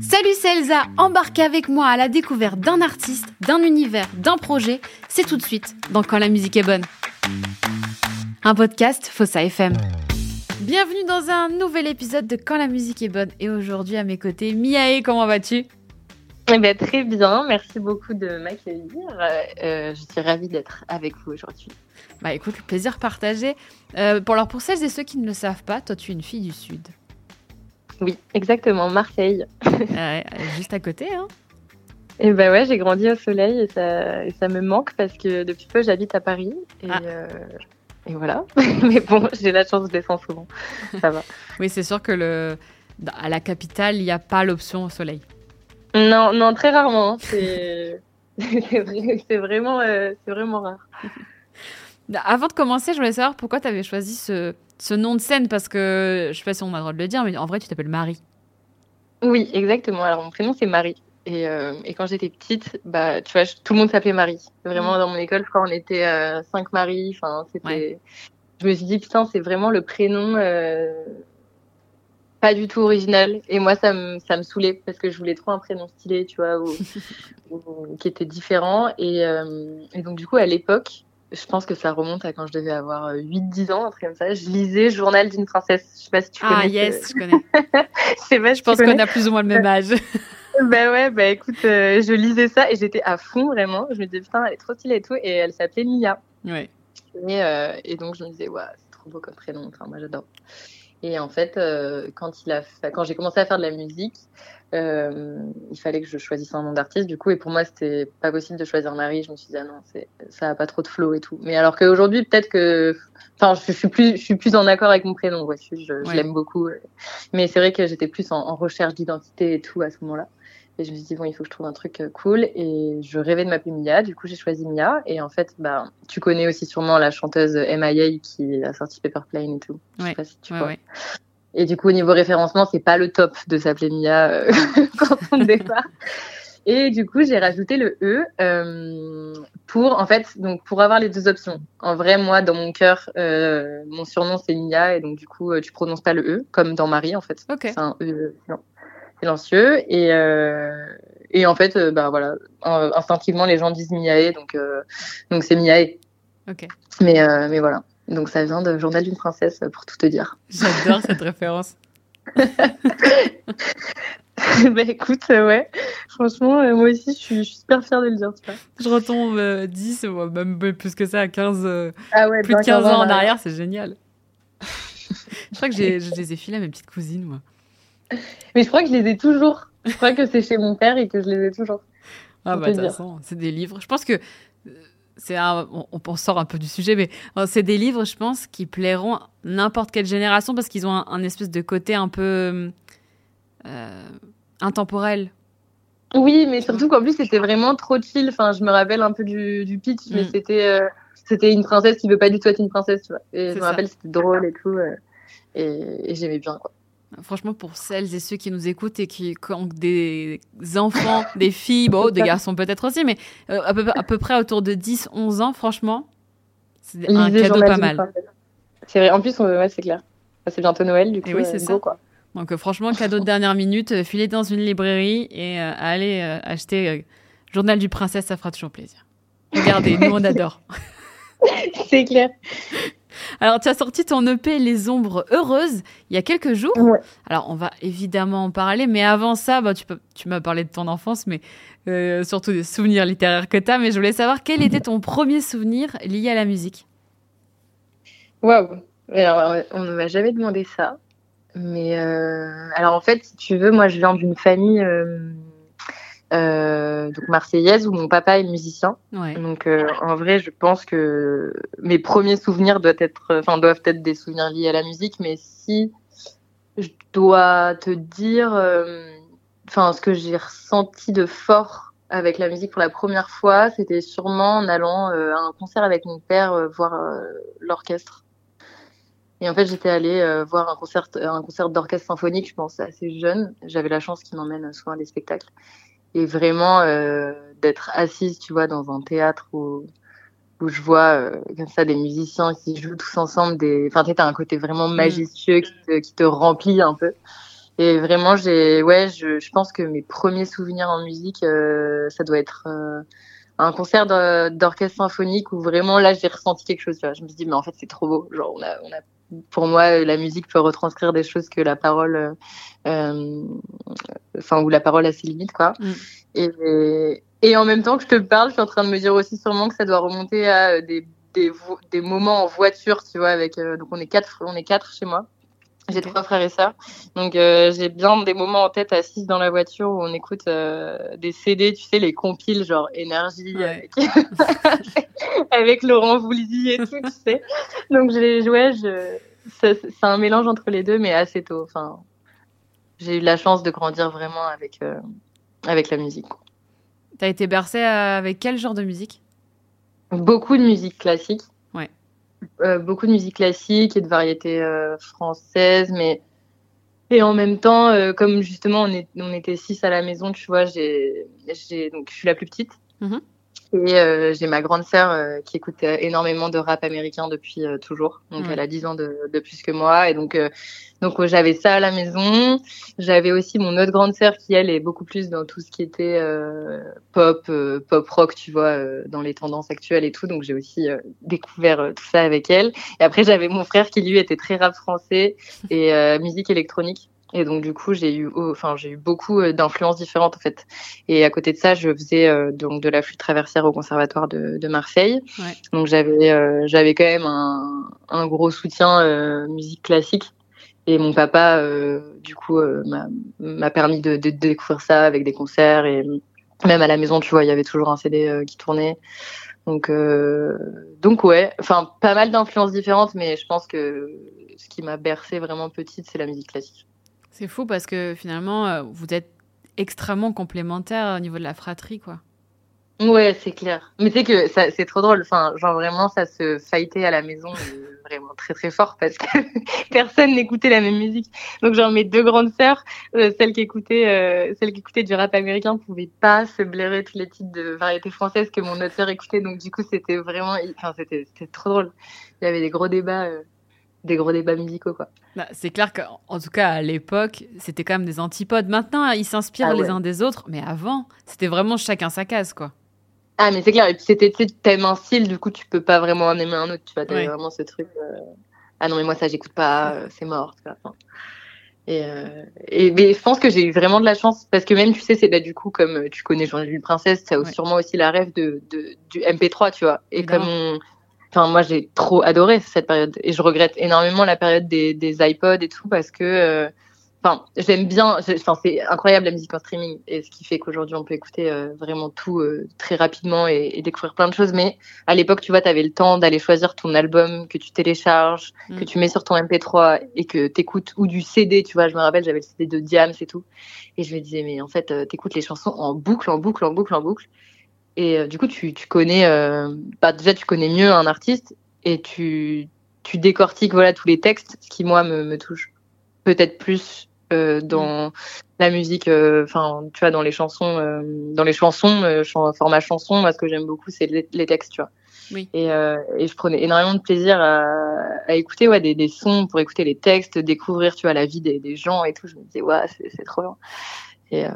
Salut, c'est Elsa. Embarquez avec moi à la découverte d'un artiste, d'un univers, d'un projet. C'est tout de suite dans Quand la musique est bonne. Un podcast Fossa FM. Bienvenue dans un nouvel épisode de Quand la musique est bonne. Et aujourd'hui, à mes côtés, Miae, comment vas-tu? Eh ben, très bien, merci beaucoup de m'accueillir. Euh, je suis ravie d'être avec vous aujourd'hui. Bah écoute, le plaisir partagé. Euh, pour, alors, pour celles et ceux qui ne le savent pas, toi tu es une fille du Sud. Oui, exactement, Marseille. Juste à côté, hein Et eh ben ouais, j'ai grandi au soleil et ça, ça me manque parce que depuis peu j'habite à Paris. Et, ah. euh, et voilà. Mais bon, j'ai la chance de descendre souvent. Ça va. oui, c'est sûr que le... à la capitale, il n'y a pas l'option au soleil. Non, non, très rarement. Hein. C'est c'est vraiment, euh, vraiment rare. Avant de commencer, je voulais savoir pourquoi tu avais choisi ce, ce, nom de scène, parce que je sais pas si on a le droit de le dire, mais en vrai, tu t'appelles Marie. Oui, exactement. Alors, mon prénom, c'est Marie. Et, euh, et quand j'étais petite, bah, tu vois, tout le monde s'appelait Marie. Vraiment, mm. dans mon école, je crois, on était euh, cinq Marie. Enfin, c'était. Je me suis dit, putain, c'est vraiment le prénom pas du tout original. Et moi, ça me, ça me saoulait parce que je voulais trop un prénom stylé, tu vois, ou, qui était différent. Et, euh, et, donc, du coup, à l'époque, je pense que ça remonte à quand je devais avoir 8-10 ans, un truc comme ça. Je lisais Journal d'une princesse. Je sais pas si tu connais. Ah, yes, je connais. je, je pense qu'on a plus ou moins le même âge. bah ouais, bah écoute, euh, je lisais ça et j'étais à fond vraiment. Je me disais, putain, elle est trop stylée et tout. Et elle s'appelait Mia. Ouais. Et, euh, et donc, je me disais, ouais, c'est trop beau comme prénom. Enfin, moi, j'adore. Et en fait, euh, quand il a quand j'ai commencé à faire de la musique, euh, il fallait que je choisisse un nom d'artiste. Du coup, et pour moi, c'était pas possible de choisir Marie. Je me suis dit, ah non, c'est, ça a pas trop de flow et tout. Mais alors qu'aujourd'hui, peut-être que, enfin, je, suis plus, je suis plus en accord avec mon prénom. Je l'aime beaucoup. Mais c'est vrai que j'étais plus en, en recherche d'identité et tout à ce moment-là. Et je me suis dit, bon, il faut que je trouve un truc euh, cool. Et je rêvais de m'appeler Mia. Du coup, j'ai choisi Mia. Et en fait, bah, tu connais aussi sûrement la chanteuse MIA qui a sorti Paper Plane et tout. Je sais pas si tu vois. Et du coup, au niveau référencement, c'est pas le top de s'appeler Mia euh, quand on départ. Et du coup, j'ai rajouté le E euh, pour, en fait, donc pour avoir les deux options. En vrai, moi, dans mon cœur, euh, mon surnom c'est Mia, et donc du coup, tu prononces pas le E, comme dans Marie, en fait. C'est un E. Non silencieux. Et, euh, et en fait, euh, bah voilà, instinctivement, les gens disent Miae, donc euh, donc c'est Miae. Mais mais voilà. Donc ça vient de Journal d'une princesse, pour tout te dire. J'adore cette référence. bah écoute, ouais. Franchement, moi aussi, je suis, super fière de le dire, tu vois. Je retombe 10, même plus que ça, 15, ah ouais, plus de 15 ans en arrière, c'est génial. je crois que je les ai filés à mes petites cousines, moi. Mais je crois que je les ai toujours. Je crois que c'est chez mon père et que je les ai toujours. Ah bah c'est des livres. Je pense que euh, c'est on, on, sort un peu du sujet, mais euh, c'est des livres, je pense, qui plairont n'importe quelle génération parce qu'ils ont un, espèce de côté un peu euh, intemporel. Oui, mais surtout qu'en plus c'était vraiment trop chill. Enfin, je me rappelle un peu du, pitch, mais mm. c'était c'était une princesse qui veut pas du tout être une princesse, tu vois. Et je me rappelle c'était drôle et tout, et, et j'aimais bien quoi. Franchement, pour celles et ceux qui nous écoutent et qui, ont des enfants, des filles, bon, des garçons peut-être aussi, mais euh, à, peu, près autour de 10, 11 ans, franchement, c'est un cadeau pas mal. C'est vrai, en plus, c'est clair. C'est bientôt Noël, du coup, oui, c'est euh, ça. Quoi. Donc, euh, franchement, cadeau de dernière minute, filer dans une librairie et aller acheter Journal du Princesse, ça fera toujours plaisir. Regardez, nous, on adore. c'est clair. Alors, tu as sorti ton EP Les Ombres Heureuses il y a quelques jours. Alors, on va évidemment en parler, mais avant ça, bah, tu, tu m'as parlé de ton enfance, mais euh, surtout des souvenirs littéraires que tu as. Mais je voulais savoir quel était ton premier souvenir lié à la musique. Waouh! Alors, on ne m'a jamais demandé ça. Mais euh, alors, en fait, si tu veux, moi, je viens d'une famille. Euh, euh, donc marseillaise où mon papa est musicien. Donc euh, en vrai, je pense que mes premiers souvenirs doivent être, enfin doivent être des souvenirs liés à la musique. Mais si je dois te dire, euh, enfin ce que j'ai ressenti de fort avec la musique pour la première fois, c'était sûrement en allant à un concert avec mon père voir l'orchestre. Et en fait, j'étais allée voir un concert, un concert d'orchestre symphonique, je pense, assez jeune. J'avais la chance qu'il m'emmène souvent à des spectacles et vraiment euh, d'être assise, tu vois, dans un théâtre où où je vois euh, comme ça des musiciens qui jouent tous ensemble. Des... Enfin, tu as un côté vraiment mm. majestueux qui, te, qui te remplit un peu. Et vraiment, j'ai, ouais, je, je, pense que mes premiers souvenirs en musique, euh, ça doit être euh, un concert d'orchestre symphonique où vraiment là, j'ai ressenti quelque chose. Tu vois. Je me suis dit, mais en fait, c'est trop beau. Genre, on a, on a, pour moi, la musique peut retranscrire des choses que la parole, euh, enfin, où la parole a ses limites, quoi. Mm. Et, et en même temps que je te parle, je suis en train de me dire aussi sûrement que ça doit remonter à euh, des, des, des moments en voiture, tu vois, avec euh, donc on est quatre, on est quatre chez moi. J'ai trois frères et sœurs, donc euh, j'ai bien des moments en tête assises dans la voiture où on écoute des CD, tu sais, les compiles genre énergie avec, Laurent Voulzy et tout, tu sais. Donc j'ai, ouais, je, c'est un mélange entre les deux, mais assez tôt. Enfin, j'ai eu la chance de grandir vraiment avec avec la musique. T'as été bercée euh, avec quel genre de musique? Beaucoup de musique classique. Euh, beaucoup de musique classique et de variétés euh, françaises, mais et en même temps, comme justement on, est, on était six à la maison, tu vois, j'ai, donc je suis la plus petite. Mm-hmm. Et euh, j'ai ma grande sœur euh, qui écoute énormément de rap américain depuis euh, toujours. Donc elle a 10 ans de, de, plus que moi. Et donc, donc j'avais ça à la maison. J'avais aussi mon autre grande sœur qui, elle, est beaucoup plus dans tout ce qui était pop, pop rock, tu vois, dans les tendances actuelles et tout. Donc j'ai aussi découvert tout ça avec elle. Et après, j'avais mon frère qui, lui, était très rap français et musique électronique. Et donc du coup, j'ai eu, enfin, j'ai eu beaucoup euh, d'influences différentes en fait. Et à côté de ça, je faisais euh, donc de la flûte traversière au conservatoire de, de Marseille. Ouais. Donc j'avais, euh, j'avais quand même un, un gros soutien musique classique. Et mon papa, du coup, m'a permis de, de, découvrir ça avec des concerts et même à la maison, tu vois, il y avait toujours un CD qui tournait. Donc, donc ouais, enfin, pas mal d'influences différentes, mais je pense que ce qui m'a bercé vraiment petite, c'est la musique classique. C'est fou parce que finalement, euh, vous êtes extrêmement complémentaires au niveau de la fratrie, quoi. Ouais, c'est clair. Mais sais que c'est trop drôle. Enfin, genre vraiment, ça se fightait à la maison euh, vraiment très très fort parce que personne n'écoutait la même musique. Donc genre mes deux grandes sœurs, euh, celles qui écoutaient, celles qui écoutaient du rap américain, pouvaient pas se blairer tous les titres de variété française que mon autre sœur écoutait. Donc du coup, c'était vraiment, enfin c'était trop drôle. Il y avait des gros débats des gros débats musicaux quoi. Bah, c'est clair qu'en tout cas à l'époque c'était quand même des antipodes. Maintenant ils s'inspirent ah les uns des autres, mais avant c'était vraiment chacun sa case quoi. Ah mais c'est clair et puis c'était tu t'aimes un style du coup tu peux pas vraiment en aimer un autre tu vois t'avais vraiment ce truc euh, ah non mais moi ça j'écoute pas euh, c'est mort tu vois. Et, euh, et mais je pense que j'ai eu vraiment de la chance parce que même tu sais c'est bah, du coup comme tu connais Jean-Jules Princesse ça a sûrement aussi la rêve de, de, du MP3 tu vois et comme on, Enfin, moi, j'ai trop adoré cette période et je regrette énormément la période des, des iPods et tout parce que, euh, enfin, j'aime bien. Enfin, c'est incroyable la musique en streaming et ce qui fait qu'aujourd'hui on peut écouter euh, vraiment tout euh, très rapidement et, et, découvrir plein de choses. Mais à l'époque, tu vois, tu avais le temps d'aller choisir ton album que tu télécharges, mm. que tu mets sur ton MP3 et que t'écoutes ou du CD. Tu vois, je me rappelle, j'avais le CD de Diams et tout, et je me disais, mais en fait, t'écoutes les chansons en boucle, en boucle, en boucle, en boucle. Et euh, du coup, tu, tu connais, euh, bah, déjà, tu connais mieux un artiste et tu, tu décortiques voilà, tous les textes, ce qui, moi, me, me touche peut-être plus euh, dans la musique, euh, enfin, tu vois, dans les chansons, dans les chansons, format chanson, moi, ce que j'aime beaucoup, c'est les, les, textes, tu vois. Oui. Et, et je prenais énormément de plaisir à, à écouter ouais, des, des, sons pour écouter les textes, découvrir, tu vois, la vie des, des gens et tout. Je me disais, ouais, c'est trop bien. Et euh,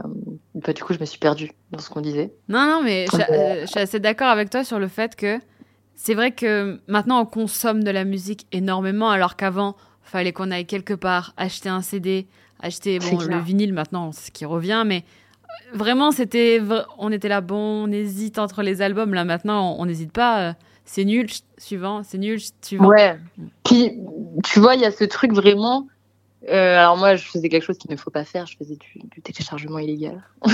bah, du coup, je me suis perdue dans ce qu'on disait. Non, non, mais je, euh, je suis assez d'accord avec toi sur le fait que c'est vrai que maintenant, on consomme de la musique énormément, alors qu'avant, fallait qu'on aille quelque part acheter un CD, acheter bon, le vinyle maintenant, c'est ce qui revient, mais vraiment, c'était, on était là, bon, on hésite entre les albums. Là, maintenant, on n'hésite pas. Euh, c'est nul, suivant, c'est nul, suivant. Ouais. Puis, tu vois, il y a ce truc vraiment euh, alors moi, je faisais quelque chose qu'il ne faut pas faire. Je faisais du, du téléchargement illégal.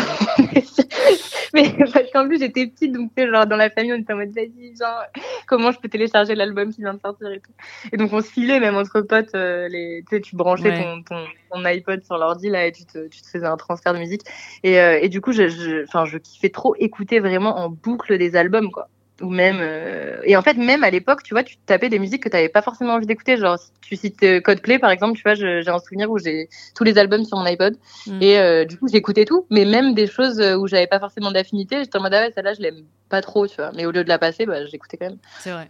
mais parce qu'en plus j'étais petite, donc tu sais, genre dans la famille, on était en mode vas-y, genre comment je peux télécharger l'album qui vient de sortir et tout. Et donc on se filait même entre potes, euh, les, tu sais, tu branchais ton, ton, ton, iPod sur l'ordi là et tu te, tu te faisais un transfert de musique. Et, euh, et du coup, je, enfin, je, je kiffais trop écouter vraiment en boucle des albums quoi. Ou même euh, et en fait même à l'époque tu vois tu tapais des musiques que tu n'avais pas forcément envie d'écouter. Genre si tu cites euh, Codeplay par exemple tu vois j'ai un souvenir où j'ai tous les albums sur mon iPod. Mm. et euh, du coup j'écoutais tout mais même des choses où j'avais pas forcément d'affinité j'étais en mode ah ouais celle-là je l'aime pas trop tu vois. Mais au lieu de la passer bah, j'écoutais quand même. C'est vrai.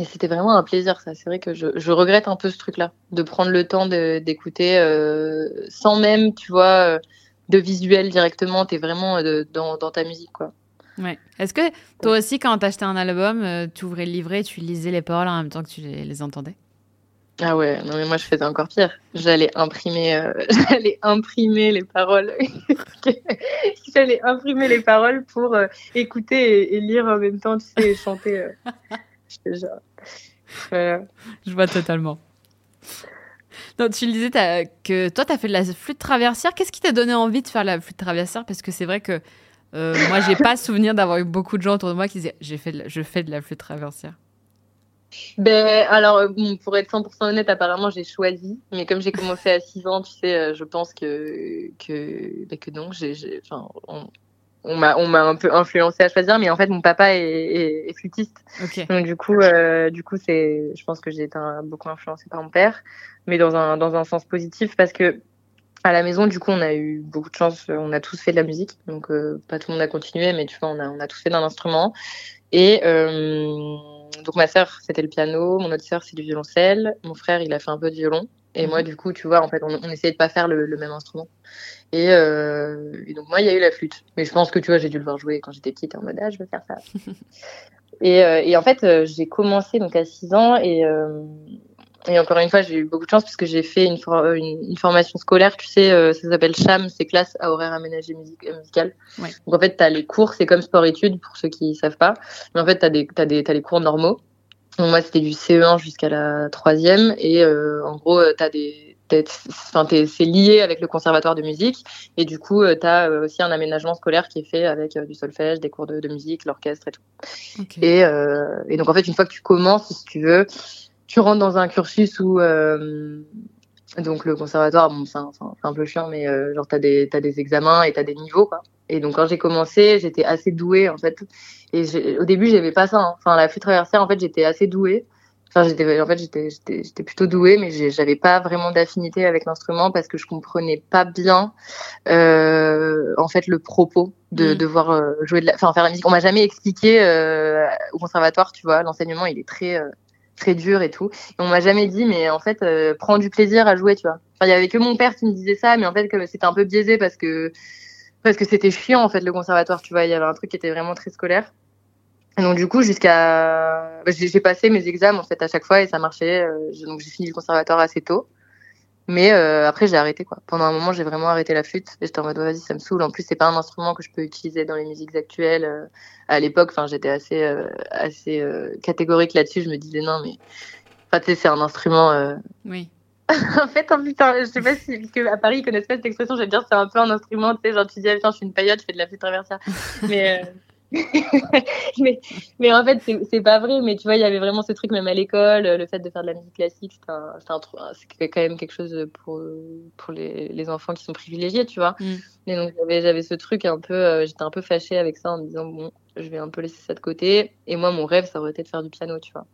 Et c'était vraiment un plaisir ça. C'est vrai que je, je, regrette un peu ce truc là de prendre le temps d'écouter sans même tu vois de visuel directement. T'es vraiment dans, dans ta musique quoi Ouais. Est-ce que toi aussi, quand t'achetais un album, euh, tu ouvrais le livret, tu lisais les paroles en même temps que tu les, entendais? Ah ouais, non mais moi je faisais encore pire. J'allais imprimer, euh, j'allais imprimer les paroles. j'allais imprimer les paroles pour euh, écouter et, lire en même temps, tu sais, et chanter. Je vois totalement. Donc, tu le disais que toi, tu as fait de la flûte traversière. Qu'est-ce qui t'a donné envie de faire la flûte traversière? Parce que c'est vrai que euh, moi, j'ai pas souvenir d'avoir eu beaucoup de gens autour de moi qui disaient j'ai fait je fais de la flûte traversière. Ben, alors, euh, pour être 100% honnête, apparemment, j'ai choisi. Mais comme j'ai commencé à 6 ans, tu sais, euh, je pense que, que, ben, que donc, j'ai, enfin, on, on m'a, on m'a un peu influencé à choisir. Mais en fait, mon papa est, est, flûtiste. Donc, du coup, euh, du coup, c'est, je pense que j'ai été beaucoup influencée par mon père. Mais dans un, dans un sens positif parce que, à la maison, du coup, on a eu beaucoup de chance. On a tous fait de la musique, donc euh, pas tout le monde a continué, mais tu vois, on a, on a tous fait d'un instrument. Et euh, donc ma sœur, c'était le piano, mon autre sœur, c'est du violoncelle, mon frère, il a fait un peu de violon. Et moi, mhm. du coup, tu vois, en fait, on, on essayait de pas faire le, le même instrument. Et, euh, et, donc moi, il y a eu la flûte. Mais je pense que tu vois, j'ai dû le voir jouer quand j'étais petite en mode ah, je veux faire ça. et, euh, et en fait, euh, j'ai commencé donc à 6 ans et euh, et encore une fois, j'ai eu beaucoup de chance parce que j'ai fait une, une, formation scolaire, tu sais, euh, ça s'appelle CHAM, c'est classe à horaire aménagé music euh, musical. Ouais. Donc en fait, tu as les cours, c'est comme sport-études pour ceux qui savent pas. Mais en fait, tu as, des, as, des, as les cours normaux. Donc moi, c'était du CE1 jusqu'à la troisième. Et euh, en gros, tu as des... Enfin, c'est lié avec le conservatoire de musique et du coup, tu as aussi un aménagement scolaire qui est fait avec du solfège, des cours de, de musique, l'orchestre et tout. Okay. Et, et donc en fait, une fois que tu commences, si tu veux, tu rentres dans un cursus où euh, donc le conservatoire, bon, c'est un, un, peu chiant, mais euh, genre t'as des t'as des examens et t'as des niveaux quoi. Et donc quand j'ai commencé, j'étais assez douée en fait. Et au début j'avais pas ça. Hein. Enfin la flûte traversière en fait j'étais assez douée. Enfin j'étais en fait j'étais j'étais plutôt douée, mais j'avais pas vraiment d'affinité avec l'instrument parce que je comprenais pas bien euh, en fait le propos de mmh. devoir euh, jouer de la, enfin faire la musique. On m'a jamais expliqué euh, au conservatoire, tu vois. L'enseignement il est très euh, très dur et tout. Et on m'a jamais dit, mais en fait, euh, prends du plaisir à jouer, tu vois. Enfin, il y avait que mon père qui me disait ça, mais en fait, c'était un peu biaisé parce que parce que c'était chiant en fait le conservatoire, tu vois. Il y avait un truc qui était vraiment très scolaire. Et donc du coup, jusqu'à, bah, j'ai passé mes examens en fait à chaque fois et ça marchait. Euh, donc j'ai fini le conservatoire assez tôt. Mais euh, après, j'ai arrêté quoi. Pendant un moment, j'ai vraiment arrêté la flûte. Et j'étais en mode vas-y, ça me saoule. En plus, c'est pas un instrument que je peux utiliser dans les musiques actuelles. Euh, à l'époque, enfin, j'étais assez euh, assez catégorique là-dessus. Je me disais non, mais enfin, tu sais, c'est un instrument. Oui. en fait, en putain, je sais pas si que à Paris ils connaissent pas cette expression. Je vais dire c'est un peu un instrument. Tu sais, genre tu dis ah, je suis une paillote, je fais de la flûte traversière. mais mais, mais en fait, c'est pas vrai. Mais tu vois, il y avait vraiment ce truc, même à l'école, le fait de faire de la musique classique, c'est quand même quelque chose pour, pour les, les enfants qui sont privilégiés, tu vois. Mm. Et donc, j'avais ce truc un peu, euh, j'étais un peu fâchée avec ça en me disant, bon, je vais un peu laisser ça de côté. Et moi, mon rêve, ça aurait été de faire du piano, tu vois.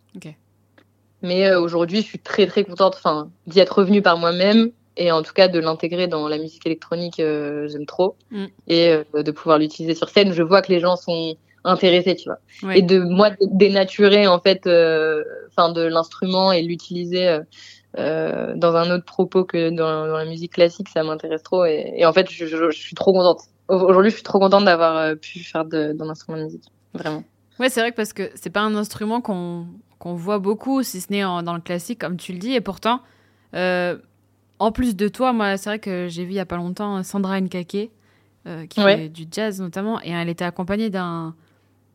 Mais euh, aujourd'hui, je suis très, très contente d'y être revenue par moi-même et en tout cas de l'intégrer dans la musique électronique, euh, j'aime trop. Mm. Et euh, de pouvoir l'utiliser sur scène, je vois que les gens sont intéressés, tu vois. Et de moi dénaturer en fait, euh, enfin de l'instrument et l'utiliser dans un autre propos que dans, dans la musique classique, ça m'intéresse trop. Et, et, en fait, je, je, je suis trop contente. Aujourd'hui, je suis trop contente d'avoir pu faire d'un instrument de musique, vraiment. Ouais, c'est vrai que parce que c'est pas un instrument qu'on qu'on voit beaucoup, si ce n'est dans le classique, comme tu le dis, et pourtant. Euh, en plus de toi, moi, c'est vrai que j'ai vu il y a pas longtemps Sandra Nkake, euh, qui fait du jazz notamment, et elle était accompagnée d'un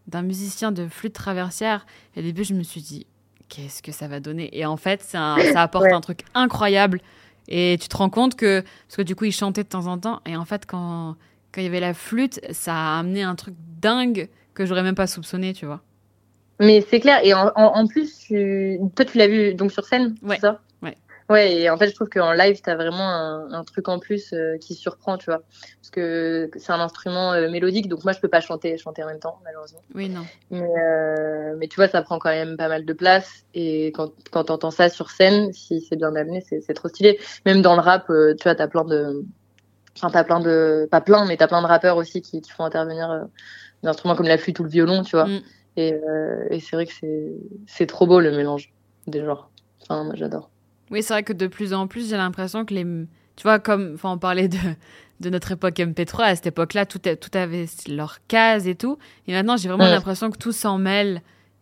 d'un musicien de flûte traversière. Et au début, je me suis dit, qu'est-ce que ça va donner? Et en fait, ça, ça apporte un truc incroyable. Et tu te rends compte que, parce que du coup, il chantait de temps en temps, et en fait, quand, quand il y avait la flûte, ça a amené un truc dingue que j'aurais même pas soupçonné, tu vois. Mais c'est clair, et en, en, plus, tu... toi, tu l'as vu donc sur scène, ouais. ça? Ouais, et en fait, je trouve qu'en live, t'as vraiment un, un, truc en plus euh, qui surprend, tu vois. Parce que c'est un instrument euh, mélodique, donc moi, je peux pas chanter, chanter en même temps, malheureusement. Oui, non. Mais, euh, mais tu vois, ça prend quand même pas mal de place. Et quand, quand t'entends ça sur scène, si c'est bien amené, c'est trop stylé. Même dans le rap, tu vois, t'as plein de. Enfin, t'as plein de. Pas plein, mais t'as plein de rappeurs aussi qui, qui font intervenir des instruments comme la flûte ou le violon, tu vois. Mm. Et, et c'est vrai que c'est trop beau le mélange des genres. Enfin, moi, j'adore. Oui, c'est vrai que de plus en plus, j'ai l'impression que les. Tu vois, comme enfin, on parlait de, de notre époque MP3, à cette époque-là, tout, tout avait leur case et tout. Et maintenant, j'ai vraiment l'impression que tout s'en mêle.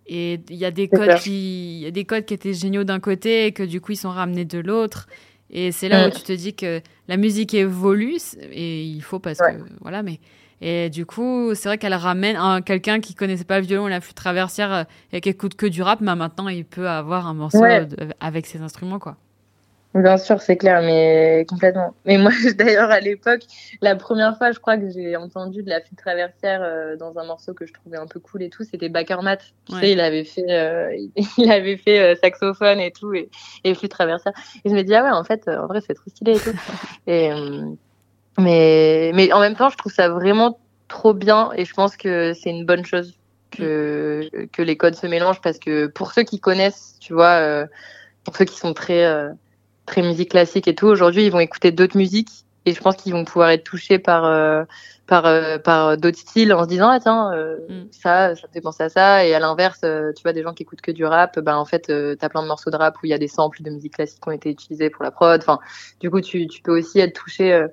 Et il y, a des codes qui, y a des codes qui étaient géniaux d'un côté et que du coup, ils sont ramenés de l'autre. Et c'est là où tu te dis que la musique évolue et il faut parce que. Voilà, mais. Et du coup, c'est vrai qu'elle ramène quelqu'un qui connaissait pas le violon, la flûte traversière euh, et qui écoute que du rap, mais maintenant il peut avoir un morceau avec ses instruments, quoi. Bien sûr, c'est clair, mais complètement. Mais moi, d'ailleurs, à l'époque, la première fois, je crois que j'ai entendu de la flûte traversière euh, dans un morceau que je trouvais un peu cool et tout, c'était Backermat. Tu sais, il avait fait, euh, il avait fait saxophone et tout, et, et, flûte traversière. Et je me dis, ah ouais, en fait, en vrai, c'est trop stylé et tout. et, mais, mais en même temps, je trouve ça vraiment trop bien et je pense que c'est une bonne chose que, que les codes se mélangent parce que pour ceux qui connaissent, tu vois, euh, pour ceux qui sont très, euh, très musique classique et tout, aujourd'hui, ils vont écouter d'autres musiques et je pense qu'ils vont pouvoir être touchés par, euh, par, par d'autres styles en se disant, ah tiens, mm. ça, ça me fait penser à ça. Et à l'inverse, tu vois, des gens qui écoutent que du rap, ben en fait, t'as plein de morceaux de rap où il y a des samples de musique classique qui ont été utilisés pour la prod. Enfin, du coup, tu, tu peux aussi être touché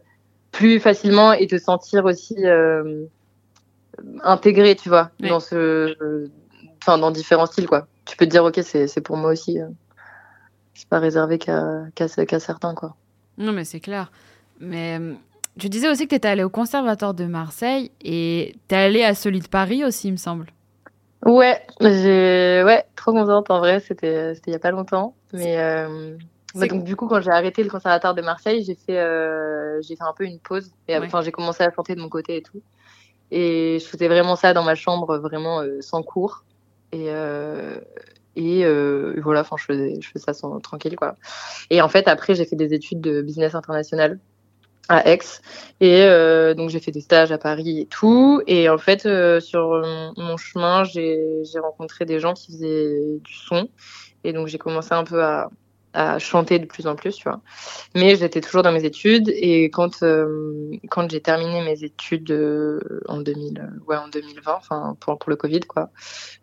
plus facilement et te sentir aussi euh, intégré, tu vois, dans ce, enfin dans différents styles quoi. Tu peux te dire ok c'est pour moi aussi. Euh. C'est pas réservé qu'à qu'à certains quoi. Non mais c'est clair. Mais euh, tu disais aussi que tu étais allé au Conservatoire de Marseille et tu es allé à celui de Paris aussi, il me semble. Ouais, j'ai ouais, trop contente en vrai, c'était il y a pas longtemps, mais donc du coup, quand j'ai arrêté le conservatoire de Marseille, j'ai fait, euh, j'ai fait un peu une pause. Et enfin, j'ai commencé à chanter de mon côté et tout. Et je faisais vraiment ça dans ma chambre, vraiment euh, sans cours. Et euh, et euh, voilà, enfin, je faisais, je faisais ça sans, tranquille quoi. Et en fait, après, j'ai fait des études de business international à Aix. Et euh, donc j'ai fait des stages à Paris et tout. Et en fait, euh, sur mon chemin, j'ai rencontré des gens qui faisaient du son. Et donc j'ai commencé un peu à, à chanter de plus en plus, tu vois. Mais j'étais toujours dans mes études et quand euh, quand j'ai terminé mes études euh, en 2000, euh, ouais en 2020, enfin pour pour le Covid quoi,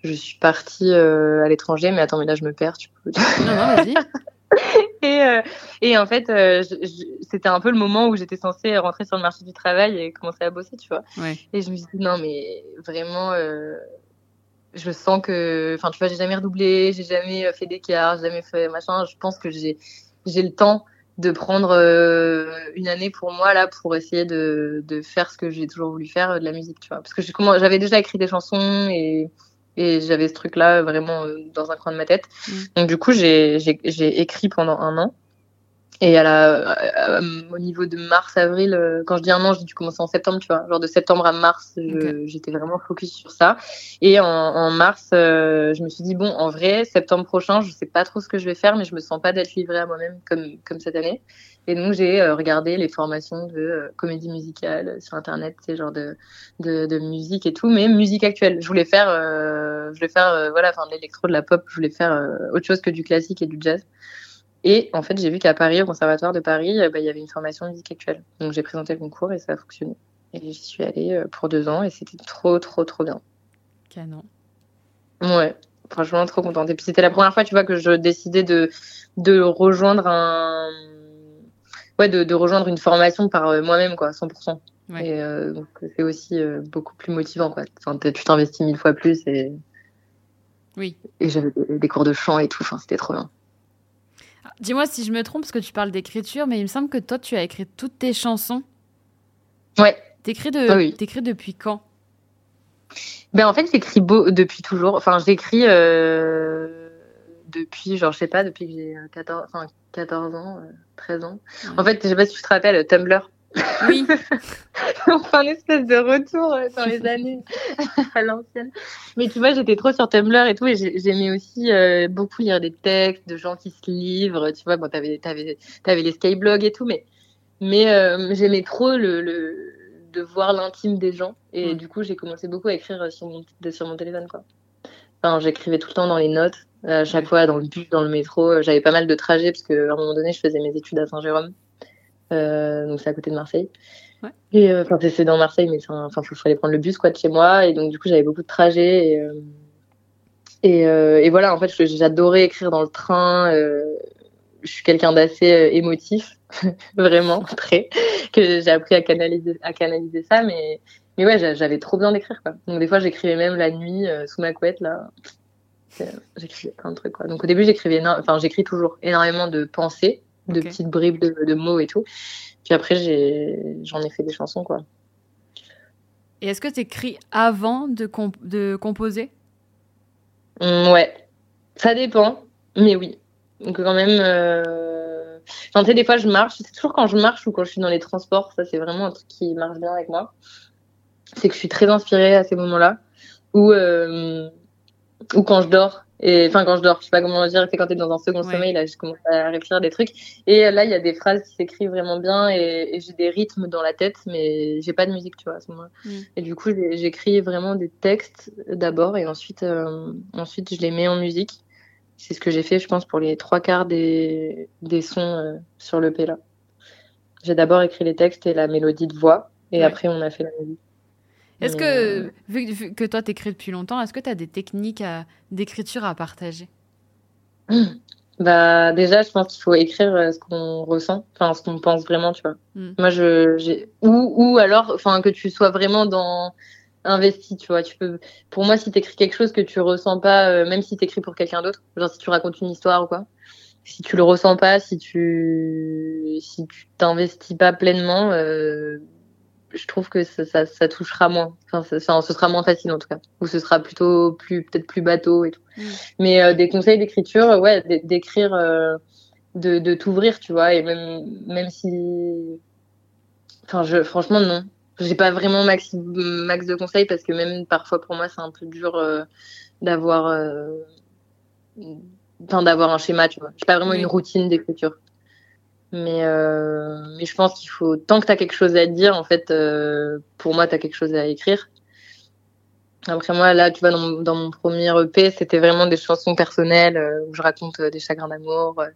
je suis partie à l'étranger. Mais attends, mais là je me perds. Tu peux... Non non, vas-y. et, et en fait, c'était un peu le moment où j'étais censée rentrer sur le marché du travail et commencer à bosser, tu vois. Ouais. Et je me suis dit non mais vraiment je sens que, enfin, tu vois, j'ai jamais redoublé, j'ai jamais euh, fait d'écart, j'ai jamais fait machin. Je pense que j'ai, j'ai le temps de prendre euh, une année pour moi là pour essayer de, de faire ce que j'ai toujours voulu faire, de la musique, tu vois. Parce que j'avais déjà écrit des chansons et, et j'avais ce truc-là vraiment euh, dans un coin de ma tête. Mm. Donc du coup, j'ai, j'ai, j'ai écrit pendant un an. Et à la, au niveau de mars, avril, euh, quand je dis un an, je dis tu commences en septembre, tu vois. Genre de septembre à mars, j'étais vraiment focus sur ça. Et en, en mars, euh, je me suis dit bon, en vrai, septembre prochain, je sais pas trop ce que je vais faire, mais je me sens pas d'être livrée à moi-même comme comme cette année. Et donc j'ai euh, regardé les formations de comédie musicale sur internet, ces genre de, de, de musique et tout, mais musique actuelle. Je voulais faire, je voulais faire voilà, enfin de l'électro, de la pop. Je voulais faire autre chose que du classique et du jazz. Et en fait, j'ai vu qu'à Paris, au Conservatoire de Paris, euh, bah, il y avait une formation de musique actuelle. Donc j'ai présenté le concours et ça a fonctionné. Et j'y suis allée euh, pour deux ans et c'était trop, trop, trop bien. Canon. Ouais, franchement, trop contente. Et puis c'était la première fois, tu vois, que je décidais de, de rejoindre un. Ouais, de, de rejoindre une formation par euh, moi-même, quoi, 100%. Ouais. Et donc c'est aussi beaucoup plus motivant, quoi. Enfin, tu t'investis mille fois plus et. Oui. Et j'avais des cours de chant et tout, enfin, c'était trop bien. Dis-moi si je me trompe, parce que tu parles d'écriture, mais il me semble que toi, tu as écrit toutes tes chansons. Ouais. T'écris de... oui. depuis quand? Ben en fait, j'écris beau depuis toujours. Enfin, j'écris euh... depuis, genre, je sais pas, depuis que j'ai 14, enfin, 14 ans, 13 euh, ans. En fait, je sais pas si tu te rappelles, Tumblr. Oui. on fait un espèce de retour euh, dans les années à l'ancienne. Mais tu vois, j'étais trop sur Tumblr et tout, et j'aimais aussi euh, beaucoup lire des textes de gens qui se livrent. Tu vois, bon, t'avais, t'avais, t'avais les skyblogs et tout, mais, mais euh, j'aimais trop le, le, de voir l'intime des gens. Et du coup, j'ai commencé beaucoup à écrire sur mon, sur mon téléphone, quoi. Enfin, j'écrivais tout le temps dans les notes, à chaque fois dans le bus, dans le métro. J'avais pas mal de trajets parce qu'à un moment donné, je faisais mes études à Saint-Jérôme. Euh, donc c'est à côté de Marseille. Ouais. Et euh, enfin c'est dans Marseille, mais enfin il fallait prendre le bus quoi de chez moi, et donc du coup j'avais beaucoup de trajets. Et, euh, et, et, voilà, en fait j'adorais écrire dans le train. je suis quelqu'un d'assez émotif, vraiment très, que j'ai appris à canaliser, à canaliser ça, mais mais ouais j'avais trop besoin d'écrire quoi. Donc des fois j'écrivais même la nuit sous ma couette là. J'écrivais plein de trucs quoi. Donc au début j'écrivais, enfin j'écris toujours énormément de pensées de petites bribes de, mots et tout. Puis après, j'en ai, fait des chansons, quoi. Et est-ce que tu écris avant de, de composer? Mmh, Ouais, ça dépend, mais oui. Donc quand même, euh... enfin, tu sais, des fois je marche, c'est toujours quand je marche ou quand je suis dans les transports, ça c'est vraiment un truc qui marche bien avec moi. C'est que je suis très inspirée à ces moments-là, ou, euh... ou quand je dors, et enfin, quand je dors, je sais pas comment dire, c'est quand t'es dans un second sommeil, là, je commence à réfléchir des trucs. Et là, il y a des phrases qui s'écrivent vraiment bien et, j'ai des rythmes dans la tête, mais j'ai pas de musique, tu vois, à ce moment-là. Mm. Et du coup, j'écris vraiment des textes d'abord et ensuite, euh, ensuite, je les mets en musique. C'est ce que j'ai fait, je pense, pour les trois quarts des, des sons euh, sur le P là. J'ai d'abord écrit les textes et la mélodie de voix, et après, on a fait la musique. Est-ce que, euh, vu, que toi t'écris depuis longtemps, est-ce que tu as des techniques d'écriture à partager? Bah déjà, je pense qu'il faut écrire euh, ce qu'on ressent, enfin ce qu'on pense vraiment, tu vois. Hmm. Moi, je, j'ai ou ou alors, enfin que tu sois vraiment dans investi, tu vois. Tu peux, pour moi, si t'écris quelque chose que tu ressens pas, euh, même si t'écris pour quelqu'un d'autre, genre si tu racontes une histoire ou quoi, si tu le ressens pas, si tu si tu t'investis pas pleinement, euh, je trouve que ça, ça, touchera moins. Enfin, ça, ce sera moins facile en tout cas. Ou ce sera plutôt plus peut-être plus bateau et tout. Mm. Mais euh, des conseils d'écriture, ouais, d'écrire, euh, de, de t'ouvrir, tu vois, et même même si, enfin, je franchement non, j'ai pas vraiment max max de conseils parce que même parfois pour moi c'est un peu dur euh, d'avoir, enfin d'avoir un schéma, tu vois. J'ai pas vraiment une routine d'écriture. Mais, euh, mais je pense qu'il faut, tant que tu as quelque chose à dire, en fait, euh, pour moi, tu as quelque chose à écrire. Après moi, là, tu vois, dans, dans mon premier EP, c'était vraiment des chansons personnelles euh, où je raconte euh, des chagrins d'amour. Euh.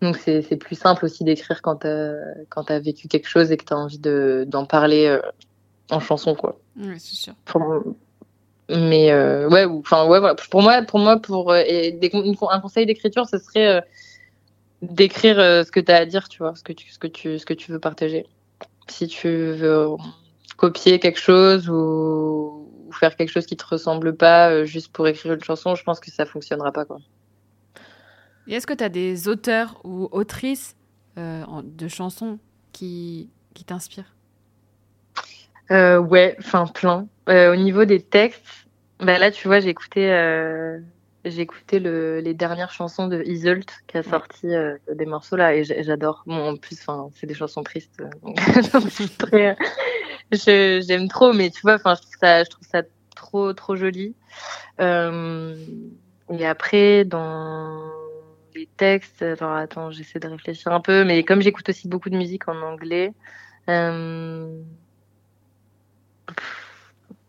donc c'est plus simple aussi d'écrire quand tu quand as vécu quelque chose et que tu as envie d'en parler en chanson, quoi. Oui, c'est sûr. mais ouais, enfin ouais, voilà. Pour moi, pour moi, pour et des, un conseil d'écriture, ce serait d'écrire euh, ce que tu as à dire, tu vois, ce que tu, ce que tu, ce que tu veux partager. Si tu veux copier quelque chose ou, faire quelque chose qui te ressemble pas euh, juste pour écrire une chanson, je pense que ça fonctionnera pas, quoi. Et est-ce que tu as des auteurs ou autrices euh, de chansons qui, qui t'inspirent? Ouais, enfin plein. au niveau des textes, bah là, tu vois, j'ai écouté j'ai écouté le, les dernières chansons de Isolt qui a sorti euh, des morceaux là et j'adore. Bon, en plus, c'est des chansons tristes, euh, donc j'aime trop. Mais tu vois, enfin, je trouve ça, je trouve ça trop, trop joli. Euh, et après, dans les textes, alors attends, j'essaie de réfléchir un peu, mais comme j'écoute aussi beaucoup de musique en anglais, euh...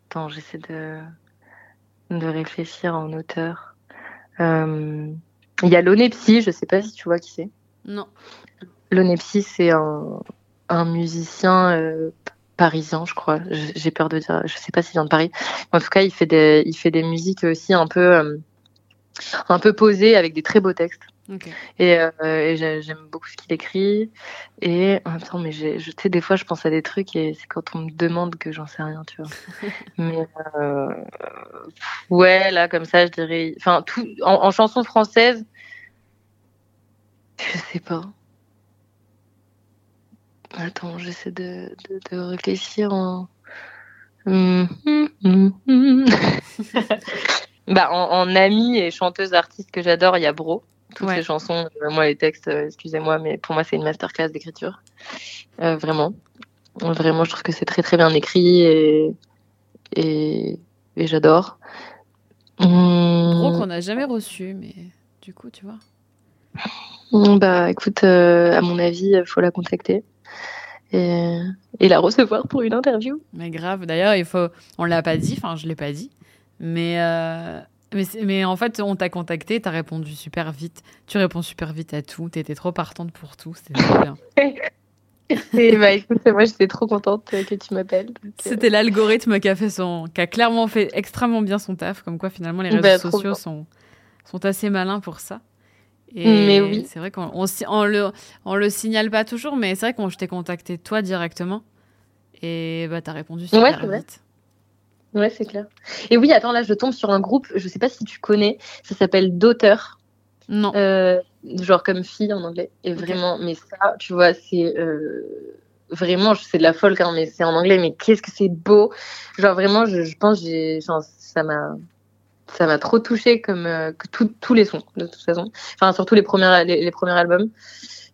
attends, j'essaie de de réfléchir en auteur. Euh, il y a Lonepsy, je sais pas si tu vois qui c'est. Non. Lonepsy, c'est un, un musicien euh, parisien, je crois. J'ai peur de dire, je sais pas s'il vient de Paris. En tout cas, il fait des, il fait des musiques aussi un peu, euh, un peu posées avec des très beaux textes. Et, euh, et j'aime beaucoup ce qu'il écrit. Et en même temps, mais je sais, des fois, je pense à des trucs et c'est quand on me demande que j'en sais rien, tu vois. mais euh, ouais, là, comme ça, je dirais. Enfin, tout en, en chanson française, je sais pas. Attends, j'essaie de, de, de, réfléchir en. Bah, en, en amie et chanteuse artiste que j'adore, il y a Bro toutes les chansons. moi, les textes, excusez-moi, mais pour moi, c'est une masterclass d'écriture. vraiment. Vraiment, je trouve que c'est très très bien écrit et, et, j'adore. Hum... qu'on n'a jamais reçu, mais du coup, tu vois. Hum, bah écoute, euh, à mon avis, il faut la contacter et, et, la recevoir pour une interview. Mais grave, d'ailleurs, il faut. On l'a pas dit, enfin, je l'ai pas dit, mais. Euh... Mais, mais, en fait, on t'a contacté, t'as répondu super vite. Tu réponds super vite à tout. T'étais trop partante pour tout. C'était trop bien. Et bah écoute, moi j'étais trop contente que tu m'appelles. Euh. C'était l'algorithme qui a fait son, qui a clairement fait extrêmement bien son taf, comme quoi finalement les bah, réseaux sociaux sont, sont assez malins pour ça. Et mais oui. C'est vrai qu'on on, le, on le signale pas toujours, mais c'est vrai qu'on je t'ai contacté toi directement et bah t'as répondu super ouais, vite. Ouais, c'est clair. Et oui, attends, là je tombe sur un groupe, je sais pas si tu connais, ça s'appelle Daughter. Non. Euh, genre comme fille en anglais. Et vraiment, mais ça, tu vois, c'est euh, vraiment, c'est de la folle quand mais c'est en anglais, mais qu'est-ce que c'est beau. Genre vraiment, je, je pense, j'ai, ça m'a, ça m'a trop touché comme euh, que tous les sons de toute façon. Enfin, surtout les premiers, les, premiers albums.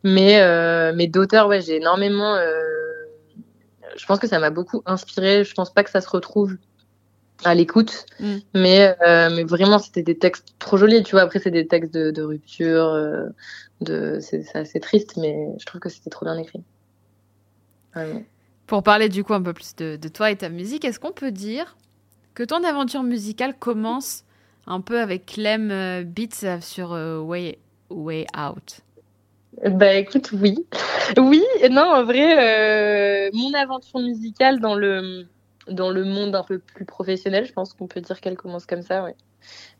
Mais, euh, mais d'auteur, ouais, j'ai énormément. Euh, je pense que ça m'a beaucoup inspiré. Je pense pas que ça se retrouve à l'écoute. Mm. Mais, euh, mais vraiment, c'était des textes trop jolis. Tu vois, après, c'est des textes de, de rupture. Euh, de, c'est, assez triste, mais je trouve que c'était trop bien écrit. Pour parler du coup un peu plus de, de toi et ta musique, est-ce qu'on peut dire que ton aventure musicale commence un peu avec Clem euh, Beats sur Way, Way Out? Bah écoute, oui. Oui, non, en vrai, mon aventure musicale dans le dans le monde un peu plus professionnel, je pense qu'on peut dire qu'elle commence comme ça, ouais.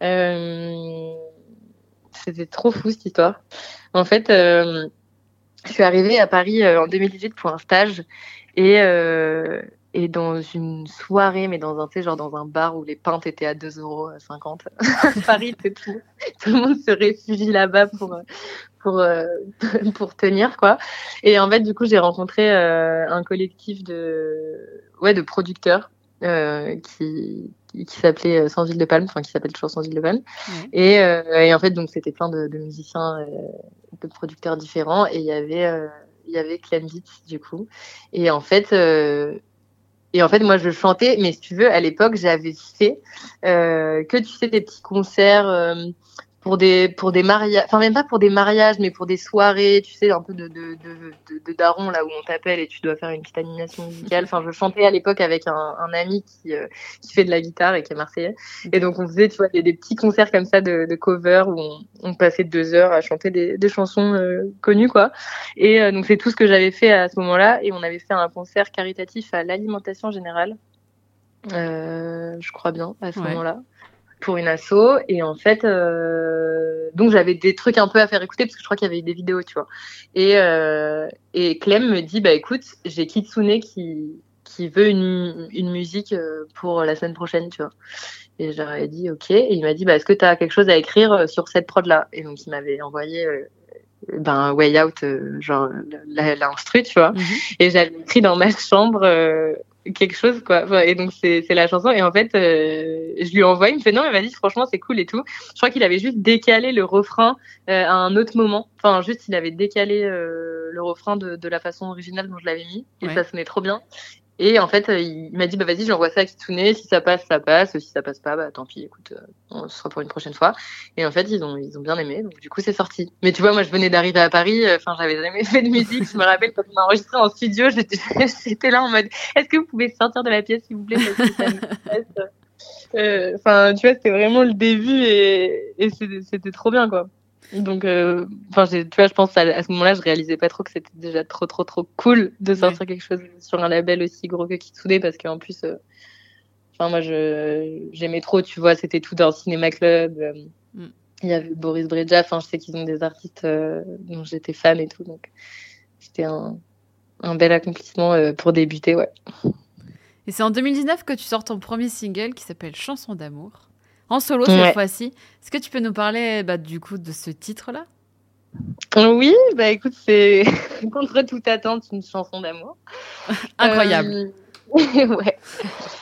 Euh, c'était trop fou cette histoire. En fait, euh, je suis arrivée à Paris euh, en 2018 pour un stage et, et dans une soirée, mais dans un, tu genre dans un bar où les pintes étaient à 2,50 euros. Paris, c'est tout. Tout le monde se réfugie là-bas pour, pour, pour tenir, quoi. Et en fait, du coup, j'ai rencontré un collectif de, ouais, de producteurs euh, qui, qui s'appelait euh, Sans Ville de Palme, enfin qui s'appelle toujours Sans Ville de Palme. Et, euh, et, en fait, donc c'était plein de, de musiciens, euh, de producteurs différents, et il y avait euh, il y avait Clem Beats du coup. Et en fait. Et en fait, moi, je chantais, mais si tu veux, à l'époque, j'avais fait que tu sais des petits concerts pour des pour des mariages enfin même pas pour des mariages mais pour des soirées tu sais un peu de de de, de, daron là où on t'appelle et tu dois faire une petite animation musicale. Enfin je chantais à l'époque avec un, un ami qui euh, qui fait de la guitare et qui est marseillais. Et donc on faisait tu vois des, des petits concerts comme ça de, de cover où on, on, passait deux heures à chanter des, des chansons euh, connues quoi. Et euh, donc c'est tout ce que j'avais fait à ce moment-là. Et on avait fait un concert caritatif à l'alimentation générale. Je crois bien à ce moment-là pour une asso. Et en fait euh, donc j'avais des trucs un peu à faire écouter parce que je crois qu'il y avait des vidéos tu vois. Et euh, et Clem me dit bah écoute j'ai Kitsune qui qui veut une, une musique euh, pour la semaine prochaine tu vois. Et j'aurais dit ok. Et il m'a dit bah est-ce que tu as quelque chose à écrire sur cette prod là et donc il m'avait envoyé euh, ben Way Out genre l'instru tu vois. Mhm. et j'avais écrit dans ma chambre quelque chose quoi. Et donc c'est la chanson. Et en fait euh, je lui envoie il me fait non mais vas-y franchement c'est cool et tout. Je crois qu'il avait juste décalé le refrain euh, à un autre moment. Enfin juste il avait décalé euh, le refrain de, de la façon originale dont je l'avais mis. Et ça sonnait trop bien et en fait, il m'a dit, bah vas-y, j'envoie ça à Kitsune. Si ça passe, ça passe. Si ça passe pas, bah tant pis, écoute, euh, ce sera pour une prochaine fois. Et en fait, ils ont, ils ont bien aimé. Donc du coup, c'est sorti. Mais tu vois, moi, je venais d'arriver à Paris. Euh, enfin, j'avais jamais fait de musique. Je me rappelle quand on a enregistré en studio, j'étais là en mode, est-ce que vous pouvez sortir de la pièce, s'il vous plaît? Euh, Enfin, tu vois, c'était vraiment le début et, et c'était trop bien, quoi. Donc, euh, enfin, tu vois, je pense à, ce moment-là, je réalisais pas trop que c'était déjà trop, trop, trop cool de sortir quelque chose sur un label aussi gros que Kitsune parce qu'en plus, euh, enfin, moi, j'aimais trop, tu vois, c'était tout dans le cinéma club. Euh, mm. Il y avait Boris Breja, enfin, je sais qu'ils ont des artistes dont j'étais fan et tout, donc c'était un, un bel accomplissement pour débuter, ouais. Et c'est en 2019 que tu sors ton premier single qui s'appelle Chanson d'amour en solo cette fois-ci. Est-ce que tu peux nous parler bah, du coup de ce titre-là? Oui, bah écoute, c'est contre toute attente une chanson d'amour. Incroyable. Euh... ouais.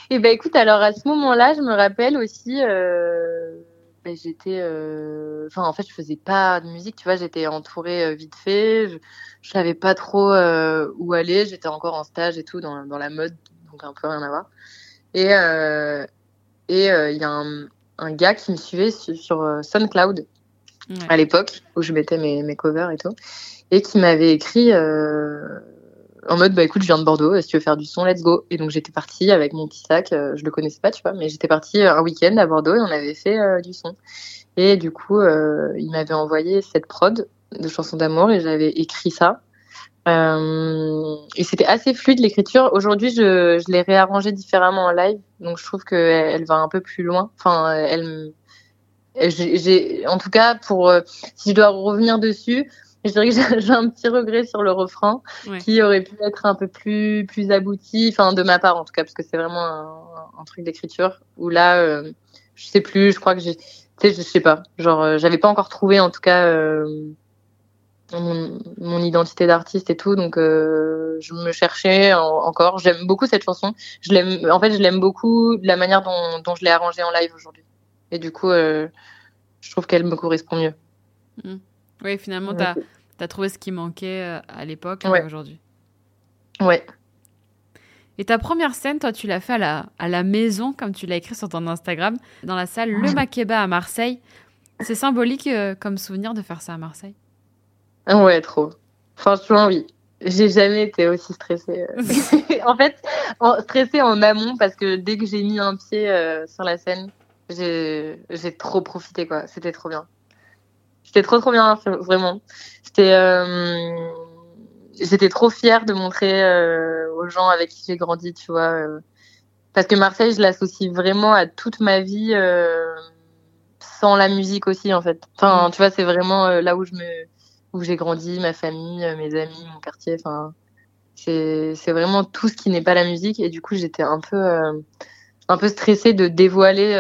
Et bah écoute, alors à ce moment-là, je me rappelle aussi, euh... ben, j'étais, euh, enfin en fait je faisais pas de musique, tu vois, j'étais entourée euh, vite fait, je, je savais pas trop euh, où aller, j'étais encore en stage et tout dans, dans la mode, donc un peu rien à voir. Et et il y a un, un, gars qui me suivait sur, sur SoundCloud ouais. à l'époque où je mettais mes, mes covers et tout, et qui m'avait écrit en mode bah écoute je viens de Bordeaux si tu veux faire du son? Let's go. Et donc j'étais partie avec mon petit sac euh, je le connaissais pas tu vois mais j'étais partie euh, un week-end à Bordeaux et on avait fait euh, du son. Et du coup euh, il m'avait envoyé cette prod de chansons d'amour et j'avais écrit ça euh, et c'était assez fluide l'écriture. Aujourd'hui je, je l'ai réarrangé différemment en live donc je trouve que elle, va un peu plus loin. Enfin elle j'ai en tout cas pour si je dois revenir dessus je dirais que j'ai un petit regret sur le refrain ouais. qui aurait pu être un peu plus plus abouti, enfin de ma part en tout cas, parce que c'est vraiment un, un truc d'écriture où là, euh, je sais plus, je crois que j'ai, tu sais, je sais pas, genre euh, j'avais pas encore trouvé en tout cas euh, mon, mon, identité d'artiste et tout, donc euh, je me cherchais en, encore. J'aime beaucoup cette chanson. Je l'aime, en fait, je l'aime beaucoup de la manière dont, dont je l'ai arrangée en live aujourd'hui. Et du coup, euh, je trouve qu'elle me correspond mieux. Mmh. Oui, finalement, tu as, as, trouvé ce qui manquait euh, à l'époque ouais. aujourd'hui. Ouais. Et ta première scène, toi, tu l'as fait à la, à la maison, comme tu l'as écrit sur ton Instagram, dans la salle Le Makeba à Marseille. C'est symbolique euh, comme souvenir de faire ça à Marseille? Ouais, trop. Franchement, oui. J'ai jamais été aussi stressée. en fait, en, stressée en amont parce que dès que j'ai mis un pied euh, sur la scène, j'ai trop profité, quoi. C'était trop bien. C'était trop trop bien, vraiment. C'était, euh, j'étais trop fière de montrer euh, aux gens avec qui j'ai grandi, tu vois. Euh, parce que Marseille, je l'associe vraiment à toute ma vie euh, sans la musique aussi, en fait. Enfin, tu vois, c'est vraiment euh, là où je me, où j'ai grandi, ma famille, euh, mes amis, mon quartier. Enfin, c'est, vraiment tout ce qui n'est pas la musique. Et du coup, j'étais un peu, un peu stressée de dévoiler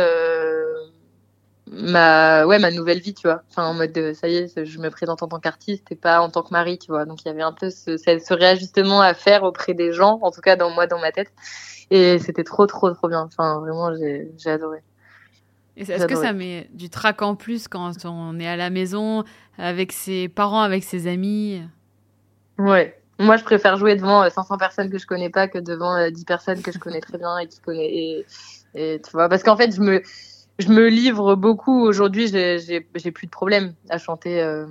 ma ouais ma nouvelle vie tu vois enfin en mode de, ça y est je me présente en tant qu'artiste et pas en tant que mari tu vois donc il y avait un peu ce, ce, réajustement à faire auprès des gens en tout cas dans moi dans ma tête et c'était trop trop trop bien enfin vraiment j'ai adoré est-ce que ça met du trac en plus quand on est à la maison avec ses parents avec ses amis? Ouais moi je préfère jouer devant 500 personnes que je connais pas que devant 10 personnes que je connais très bien et qui connais et, et tu vois parce qu'en fait je me je me livre beaucoup. Aujourd'hui, j'ai plus de problème à chanter. Euh...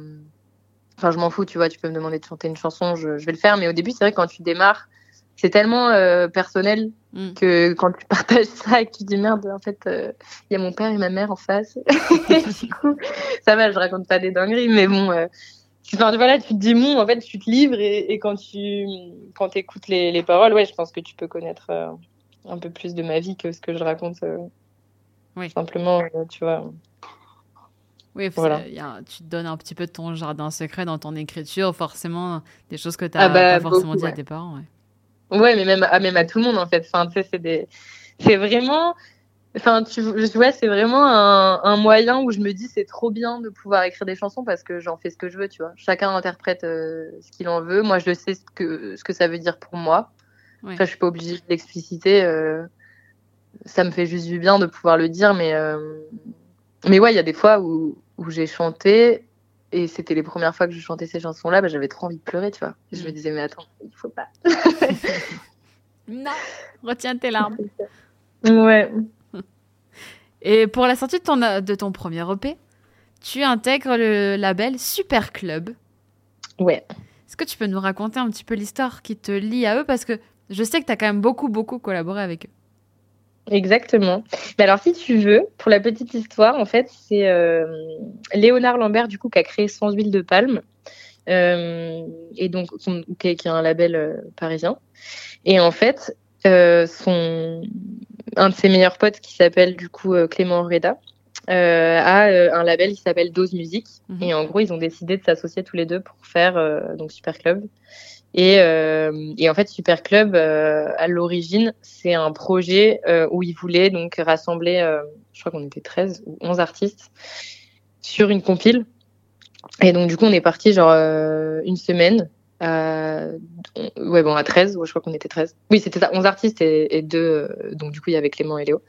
Enfin, je m'en fous, tu vois. Tu peux me demander de chanter une chanson, je, je vais le faire. Mais au début, c'est vrai que quand tu démarres, c'est tellement euh, personnel mm. que quand tu partages ça et que tu dis merde, en fait, il euh, y a mon père et ma mère en face. du coup, ça va, je raconte pas des dingueries, mais bon. Euh, tu, enfin, voilà, tu te dis bon, en fait, tu te livres et, et quand tu quand écoutes les, les paroles, ouais, je pense que tu peux connaître euh, un peu plus de ma vie que ce que je raconte. Oui. Simplement, tu vois. Oui, voilà. y a, tu te donnes un petit peu de ton jardin secret dans ton écriture, forcément, des choses que tu n'as ah bah, pas forcément beaucoup, dit ouais. à tes parents. Ouais, ouais mais même à, même à tout le monde, en fait. Enfin, tu sais, c'est des... C'est vraiment... Enfin, tu vois, c'est vraiment un, un, moyen où je me dis c'est trop bien de pouvoir écrire des chansons parce que j'en fais ce que je veux, tu vois. Chacun interprète euh, ce qu'il en veut. Moi, je sais ce que, ce que ça veut dire pour moi. Ouais. Enfin, je suis pas obligée de l'expliciter. Euh ça me fait juste du bien de pouvoir le dire, mais euh... mais ouais, il y a des fois où, où j'ai chanté et c'était les premières fois que je chantais ces chansons-là, bah, j'avais trop envie de pleurer, tu vois. Et je me disais mais attends, il faut pas. non, retiens tes larmes. Ouais. Et pour la sortie de ton, de ton premier EP, tu intègres le label Super Club. Ouais. Est-ce que tu peux nous raconter un petit peu l'histoire qui te lie à eux? Parce que je sais que tu as quand même beaucoup, beaucoup collaboré avec eux. Exactement. Mais alors, si tu veux, pour la petite histoire, en fait, c'est euh, Léonard Lambert, du coup, qui a créé Sans huile de palme, euh, et donc, qui est, qui est un label euh, parisien. Et en fait, son, un de ses meilleurs potes, qui s'appelle, du coup, Clément Reda, a un label qui s'appelle Dose Musique. -hmm. Et en gros, ils ont décidé de s'associer tous les deux pour faire donc Super Club. Et, euh, et, en fait, Super Club, euh, à l'origine, c'est un projet euh, où ils voulaient donc rassembler, je crois qu'on était 13 ou 11 artistes, sur une compile. Et donc, du coup, on est parti genre une semaine. Où ouais, bon, à 13, je crois qu'on était 13. Oui, c'était ça, 11 artistes et, et deux, euh, donc du coup, il y avait Clément et Léo.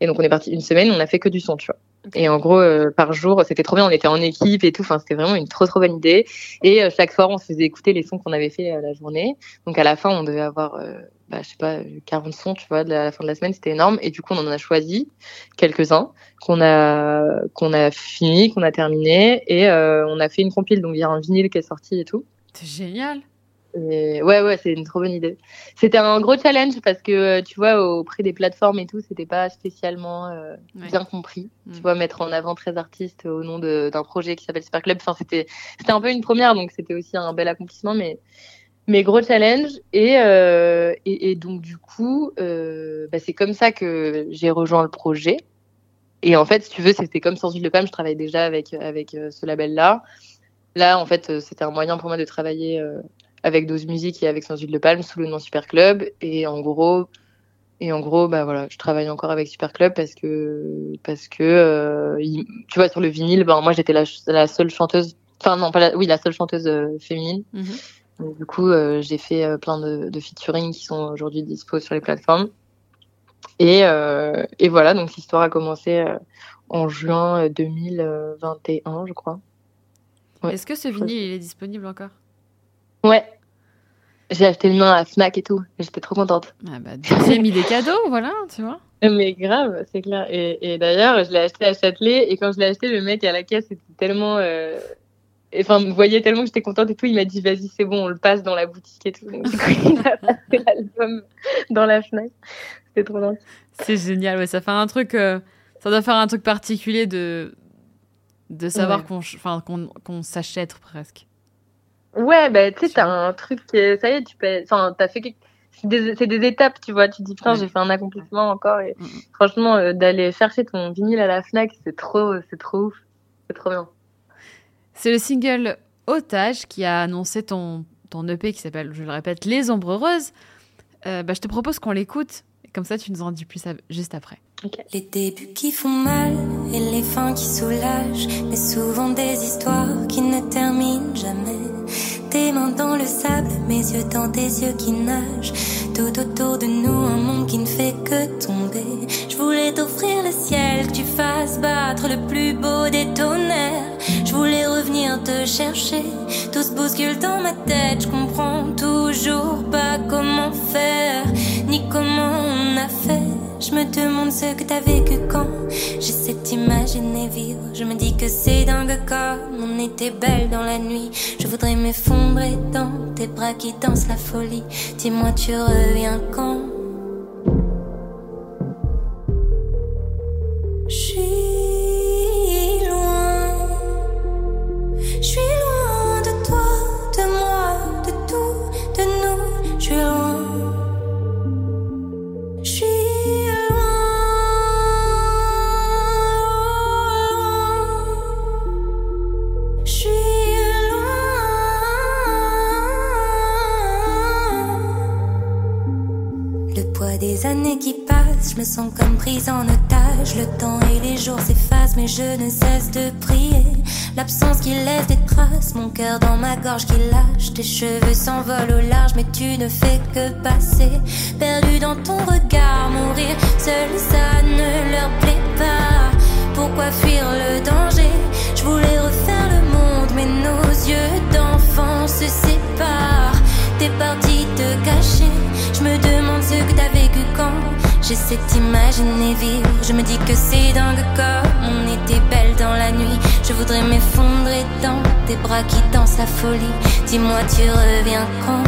Et donc, on est parti une semaine, on a fait que du son, tu vois. Et en gros, euh, par jour, c'était trop bien, on était en équipe et tout, enfin, c'était vraiment une trop, trop bonne idée. Et euh, chaque soir, on se faisait écouter les sons qu'on avait fait la journée. Donc, à la fin, on devait avoir, bah, je sais pas, 40 sons, tu vois, de la, fin de la semaine, c'était énorme. Et du coup, on en a choisi quelques-uns qu'on a, qu'on a fini, qu'on a terminé. Et on a fait une compile, donc il y a un vinyle qui est sorti et tout. C'est génial. Et ouais, ouais, c'est une trop bonne idée. C'était un gros challenge parce que, euh, tu vois, auprès des plateformes et tout, c'était pas spécialement euh, bien compris. Tu mm. vois, mettre en avant 13 artistes au nom d'un projet qui s'appelle Super Club. Enfin, c'était un peu une première, donc c'était aussi un bel accomplissement, mais, mais gros challenge. Et, euh, et, et, donc, du coup, bah, c'est comme ça que j'ai rejoint le projet. Et en fait, si tu veux, c'était comme sans huile de palme, je travaille déjà avec, avec ce label-là. Là, en fait, c'était un moyen pour moi de travailler avec Dose Music et avec Sans Huile de Palme sous le nom Super Club. Et en gros, et en gros, bah voilà, je travaille encore avec Super Club parce que, parce que, euh, tu vois, sur le vinyle, ben moi j'étais la, la, seule chanteuse, enfin non, pas la, oui, la seule chanteuse euh, féminine. Mhm. Donc, du coup, euh, j'ai fait plein de, de featuring qui sont aujourd'hui dispo sur les plateformes. Et, et voilà, donc l'histoire a commencé en juin 2021, je crois. Est-ce que ce vinyle il est disponible encore? Ouais. J'ai acheté le mien à Fnac et tout. J'étais trop contente. Ah bah, j'ai mis des cadeaux, voilà, tu vois. Mais grave, c'est clair. Et, et d'ailleurs, je l'ai acheté à Châtelet. Et quand je l'ai acheté, le mec à la caisse était tellement. Euh... Enfin, vous voyez tellement que j'étais contente et tout. Il m'a dit, vas-y, c'est bon, on le passe dans la boutique et tout. Donc, du coup, il a passé l'album dans la Fnac. C'était trop bien. C'est génial, ouais. Ça fait un truc. Euh, ça doit faire un truc particulier de, de savoir qu'on qu'on s'achète presque. Ouais, bah, tu sais, t'as un truc, ça y est, tu peux, enfin, t'as fait c'est des, étapes, tu vois. Tu te dis, putain, j'ai fait un accomplissement encore. Et mm, mm. franchement, euh, d'aller chercher ton vinyle à la Fnac, c'est trop, c'est trop ouf. C'est trop bien. C'est le single Otage qui a annoncé ton, ton EP qui s'appelle, je le répète, Les Ombres Heureuses. Euh, bah, je te propose qu'on l'écoute. Comme ça, tu nous en dis plus juste après. Les débuts qui font mal et les fins qui soulagent, mais souvent des histoires qui ne terminent jamais. Tes mains dans le sable, mes yeux dans tes yeux qui nagent. Tout autour de nous, un monde qui ne fait que tomber. Je voulais t'offrir le ciel, que tu fasses battre le plus beau des tonnerres. Je voulais revenir te chercher, tout se bouscule dans ma tête. Je comprends toujours pas comment faire, ni comment on a fait. Je me demande ce que t'as vécu quand j'essaie d'imaginer vivre. Je me dis que c'est dingue comme on était belle dans la nuit. Je voudrais m'effondrer dans tes bras qui dansent la folie. Dis-moi, tu reviens quand comme prise en otage. Le temps et les jours s'effacent, mais je ne cesse de prier. L'absence qui laisse des traces, mon cœur dans ma gorge qui lâche. Tes cheveux s'envolent au large, mais tu ne fais que passer. Perdu dans ton regard, mourir seul, J'essaie d'imaginer vivre, je me dis que c'est dingue comme on était belle dans la nuit. Je voudrais m'effondrer dans tes bras qui dansent la folie. Dis-moi, tu reviens quand?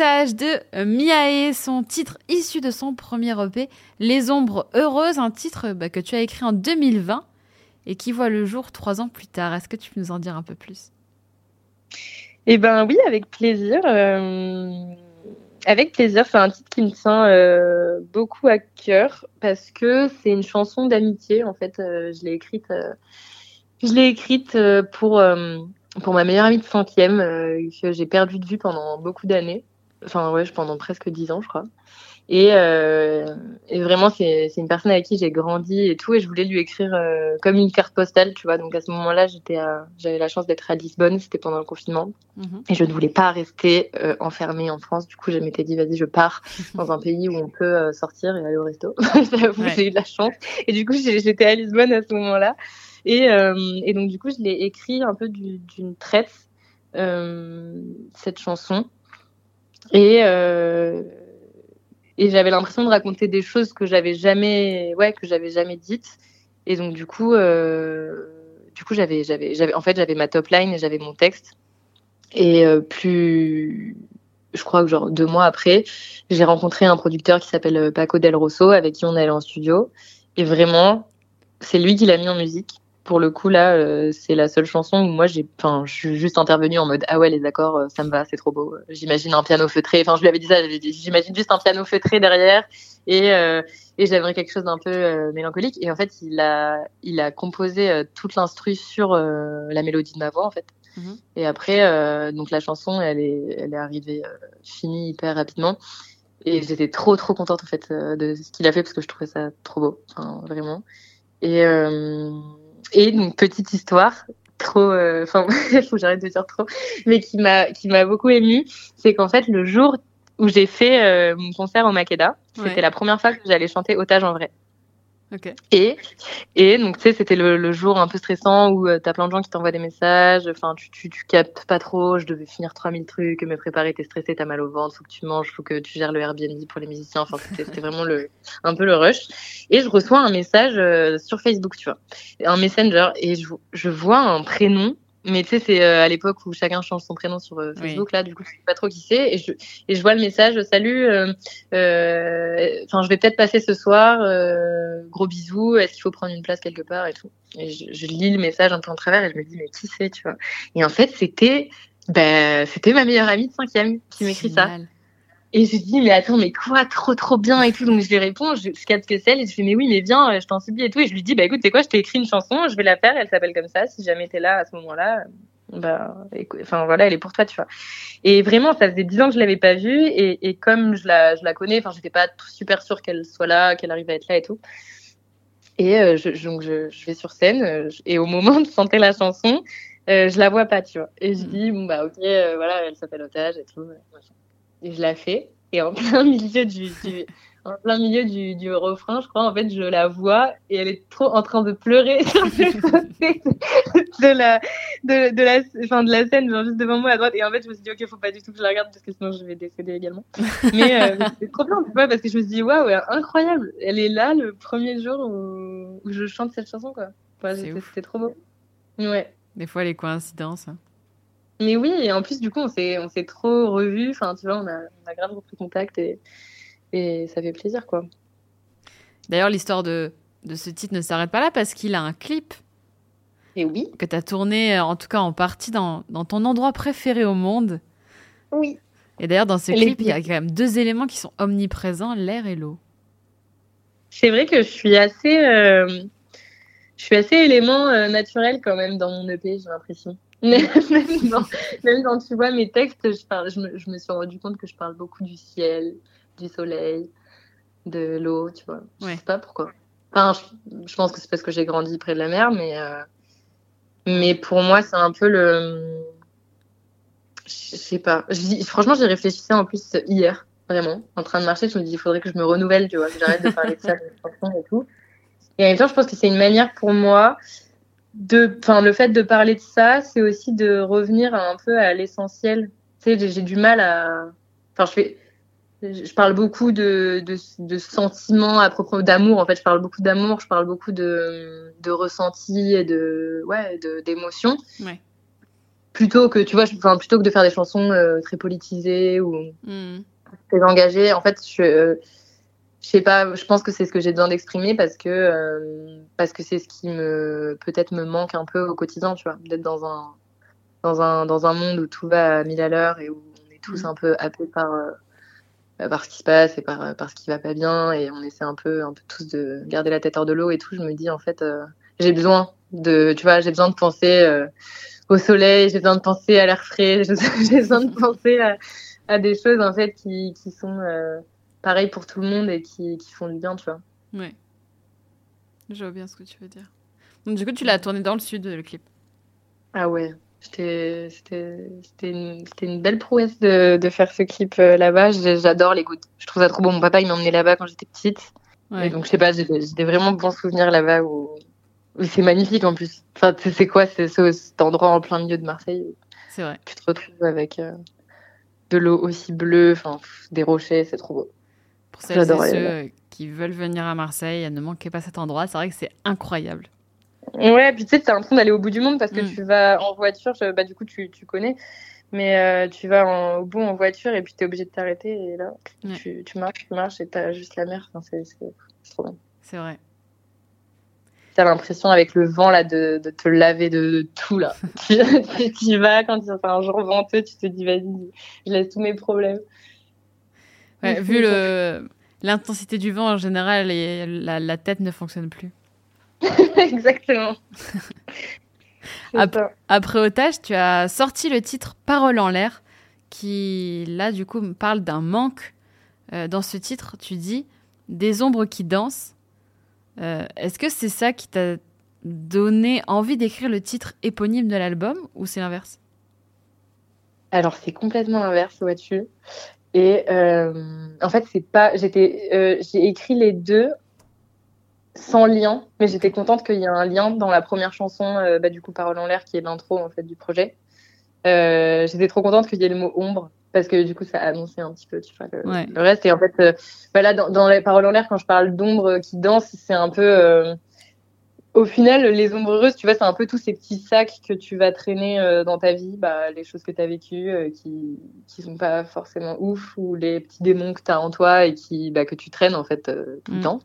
De euh, Miae, son titre issu de son premier EP, Les Ombres Heureuses, un titre bah, que tu as écrit en 2020 et qui voit le jour trois ans plus tard. Est-ce que tu peux nous en dire un peu plus? Eh ben oui, avec plaisir. Euh, avec plaisir, c'est un titre qui me tient euh, beaucoup à cœur parce que c'est une chanson d'amitié. En fait, je l'ai écrite, pour ma meilleure amie de cinquième euh, que j'ai perdu de vue pendant beaucoup d'années. Enfin ouais, pendant presque dix ans, je crois. Et, euh, et vraiment, c'est une personne avec qui j'ai grandi et tout. Et je voulais lui écrire euh, comme une carte postale, tu vois. Donc à ce moment-là, j'étais, j'avais la chance d'être à Lisbonne. C'était pendant le confinement. Mhm. Et je ne voulais pas rester euh, enfermée en France. Du coup, je m'étais dit, vas-y, je pars dans un pays où on peut euh, sortir et aller au resto. j'ai eu de la chance. Et du coup, j'étais à Lisbonne à ce moment-là. Et, euh, et donc, du coup, je l'ai écrit un peu d'une traite, euh, cette chanson. Et, euh, et j'avais l'impression de raconter des choses que j'avais jamais, ouais, que j'avais jamais dites. Et donc, du coup, du coup, j'avais, j'avais, j'avais, en fait, j'avais ma top line et j'avais mon texte. Et plus, je crois que genre deux mois après, j'ai rencontré un producteur qui s'appelle Paco Del Rosso, avec qui on allait en studio. Et vraiment, c'est lui qui l'a mis en musique pour le coup là, euh, c'est la seule chanson où moi j'ai, enfin, je suis juste intervenue en mode ah ouais les accords, euh, ça me va, c'est trop beau. J'imagine un piano feutré. Enfin, je lui avais dit ça, j'imagine juste un piano feutré derrière et euh, et j'aimerais quelque chose d'un peu mélancolique. Et en fait, il a il a composé toute l'instru sur la mélodie de ma voix en fait. Mhm. Et après, donc la chanson, elle est elle est arrivée finie hyper rapidement. Et j'étais trop trop contente en fait de ce qu'il a fait parce que je trouvais ça trop beau, vraiment. Et et une petite histoire trop euh, enfin il faut que j'arrête de dire trop mais qui m'a qui m'a beaucoup émue. C'est qu'en fait le jour où j'ai fait euh, mon concert au Makeda c'était la première fois que j'allais chanter Otage en vrai et, et donc, tu sais, c'était le, le, jour un peu stressant où euh, t'as plein de gens qui t'envoient des messages. Enfin, tu, tu, tu captes pas trop. Je devais finir 3000 trucs, me préparer. T'es stressé, t'as mal au ventre, faut que tu manges, faut que tu gères le Airbnb pour les musiciens. Enfin, c'était vraiment le, un peu le rush. Et je reçois un message euh, sur Facebook, tu vois, un messenger, et je, je vois un prénom mais tu sais, c'est euh, à l'époque où chacun change son prénom sur euh, Facebook, là, du coup, je sais pas trop qui c'est. Et je, et je vois le message, salut, euh, enfin, je vais peut-être passer ce soir, gros bisous, est-ce qu'il faut prendre une place quelque part et tout. Et je, je, lis le message un peu en travers et je me dis, mais qui c'est, tu vois. Et en fait, c'était, ben, c'était ma meilleure amie de cinquième qui m'écrit ça. Et je dis, mais attends, mais quoi, trop, trop bien et tout. Donc, je lui réponds, je, je capte que c'est et je lui dis, mais oui, mais viens, je t'en supplie et tout. Et je lui dis, bah, écoute, c'est quoi, je t'ai écrit une chanson, je vais la faire, elle s'appelle comme ça. Si jamais t'es là à ce moment-là, bah, enfin, voilà, elle est pour toi, tu vois. Et vraiment, ça faisait dix ans que je l'avais pas vue et, et comme je la, je la connais, enfin, j'étais pas super sûre qu'elle soit là, qu'elle arrive à être là et tout. Et euh, je, donc, je, je, vais sur scène euh, et au moment de chanter la chanson, euh, je la vois pas, tu vois. Et je mm. dis, bon, bah, ok, euh, voilà, elle s'appelle Otage et tout. Machin. Et je la fais. Et en plein milieu du, du en plein milieu du, du, refrain, je crois, en fait, je la vois et elle est trop en train de pleurer sur le côté de la, de, de la, enfin, de la scène, genre juste devant moi à droite. Et en fait, je me suis dit, ok, faut pas du tout que je la regarde parce que sinon je vais décéder également. Mais euh, c'est trop bien, tu vois, parce que je me suis dit, waouh, incroyable. Elle est là le premier jour où, où je chante cette chanson, quoi. C'était trop beau. Ouais. Des fois, les coïncidences. Hein. Mais oui, et en plus, du coup, on s'est, on s'est trop revus. Enfin, tu vois, on a, on a grave repris contact et, et ça fait plaisir, quoi. D'ailleurs, l'histoire de, de ce titre ne s'arrête pas là parce qu'il a un clip. Et oui. Que tu as tourné, en tout cas en partie, dans, dans ton endroit préféré au monde. Oui. Et d'ailleurs, dans ce clip, il y a quand même deux éléments qui sont omniprésents, l'air et l'eau. C'est vrai que je suis assez, euh, je suis assez élément euh, naturel quand même dans mon EP, j'ai l'impression. même, quand, même quand tu vois mes textes, je, parle, je, me, je me suis rendu compte que je parle beaucoup du ciel, du soleil, de l'eau, tu vois. Je sais pas pourquoi. Enfin, je, je pense que c'est parce que j'ai grandi près de la mer, mais, euh, mais pour moi, c'est un peu le. Je sais pas. Franchement, j'ai réfléchi en plus hier, vraiment. En train de marcher, je me dis, il faudrait que je me renouvelle, tu vois, que j'arrête de parler de ça, de et tout. Et en même temps, je pense que c'est une manière pour moi de, enfin, le fait de parler de ça, c'est aussi de revenir un peu à l'essentiel. Tu sais, j'ai du mal à, enfin, je fais, je parle beaucoup de, de, de sentiments à propos d'amour. En fait, je parle beaucoup d'amour, je parle beaucoup de, de ressenti et de, ouais, d'émotions. Ouais. plutôt que tu vois, enfin plutôt que de faire des chansons très politisées ou Hmm. très engagées, en fait, je je sais pas, je pense que c'est ce que j'ai besoin d'exprimer parce que euh, parce que c'est ce qui me peut-être me manque un peu au quotidien, tu vois, d'être dans un dans un dans un monde où tout va à mille à l'heure et où on est tous Mhm. un peu happés par euh, par ce qui se passe et par par ce qui va pas bien et on essaie un peu un peu tous de garder la tête hors de l'eau et tout. Je me dis en fait, euh, j'ai besoin de, tu vois, j'ai besoin de penser euh, au soleil, j'ai besoin de penser à l'air frais, j'ai j'ai besoin de penser à, à des choses en fait qui qui sont euh, pareil pour tout le monde et qui, qui font du bien, tu vois. Ouais. Je vois bien ce que tu veux dire. Donc, du coup, tu l'as tourné dans le sud, le clip. Ah ouais, c'était une, une belle prouesse de, de faire ce clip euh, là-bas. J'adore les gouttes. Je trouve ça trop beau. Mon papa, il m'a emmené là-bas quand j'étais petite. Ouais. Et donc, je sais pas, j'ai des vraiment bons souvenirs là-bas où, où c'est magnifique en plus. Enfin, tu sais c'est quoi c'est ce- cet endroit en plein milieu de Marseille C'est vrai. tu te retrouves avec euh, de l'eau aussi bleue, enfin, des rochers, c'est trop beau. Pour celles et ceux euh, qui veulent venir à Marseille, ne manquez pas cet endroit. C'est vrai que c'est incroyable. Ouais, puis tu sais, t'as l'impression d'aller au bout du monde parce que Mm. tu vas en voiture, je- bah du coup tu, tu connais, mais euh, tu vas en- au bout en voiture et puis t'es obligé de t'arrêter et là Ouais. tu, tu marches, tu marches et t'as juste la mer, enfin, c'est trop bien. C'est vrai. T'as l'impression avec le vent là de, de te laver de, de tout là. tu, tu- vas quand il fait un jour venteux, tu te dis vas-y, je laisse tous mes problèmes. Ouais, vu le l'intensité du vent en général, et la, la tête ne fonctionne plus. Exactement. Ça. Après Otage, tu as sorti le titre Parole en l'air, qui là du coup me parle d'un manque. Euh, dans ce titre, tu dis des ombres qui dansent. Euh, Est-ce que c'est ça qui t'a donné envie d'écrire le titre éponyme de l'album ou c'est l'inverse? Alors c'est complètement l'inverse, vois-tu. Et euh, en fait, c'est pas. J'étais, euh, j'ai écrit les deux sans lien, mais j'étais contente qu'il y ait un lien dans la première chanson, euh, bah, du coup Parole en l'air, qui est l'intro en fait du projet. Euh, j'étais trop contente qu'il y ait le mot ombre parce que du coup ça annonçait un petit peu, tu vois, le, Ouais. le reste. Et en fait, euh, bah, là dans, dans les Paroles en l'air, quand je parle d'ombre qui danse, c'est un peu. euh, au final, les ombres heureuses, tu vois, c'est un peu tous ces petits sacs que tu vas traîner euh, dans ta vie, bah, les choses que tu as vécues euh, qui qui sont pas forcément ouf, ou les petits démons que tu as en toi et qui bah, que tu traînes en fait euh, tout Mm. le temps,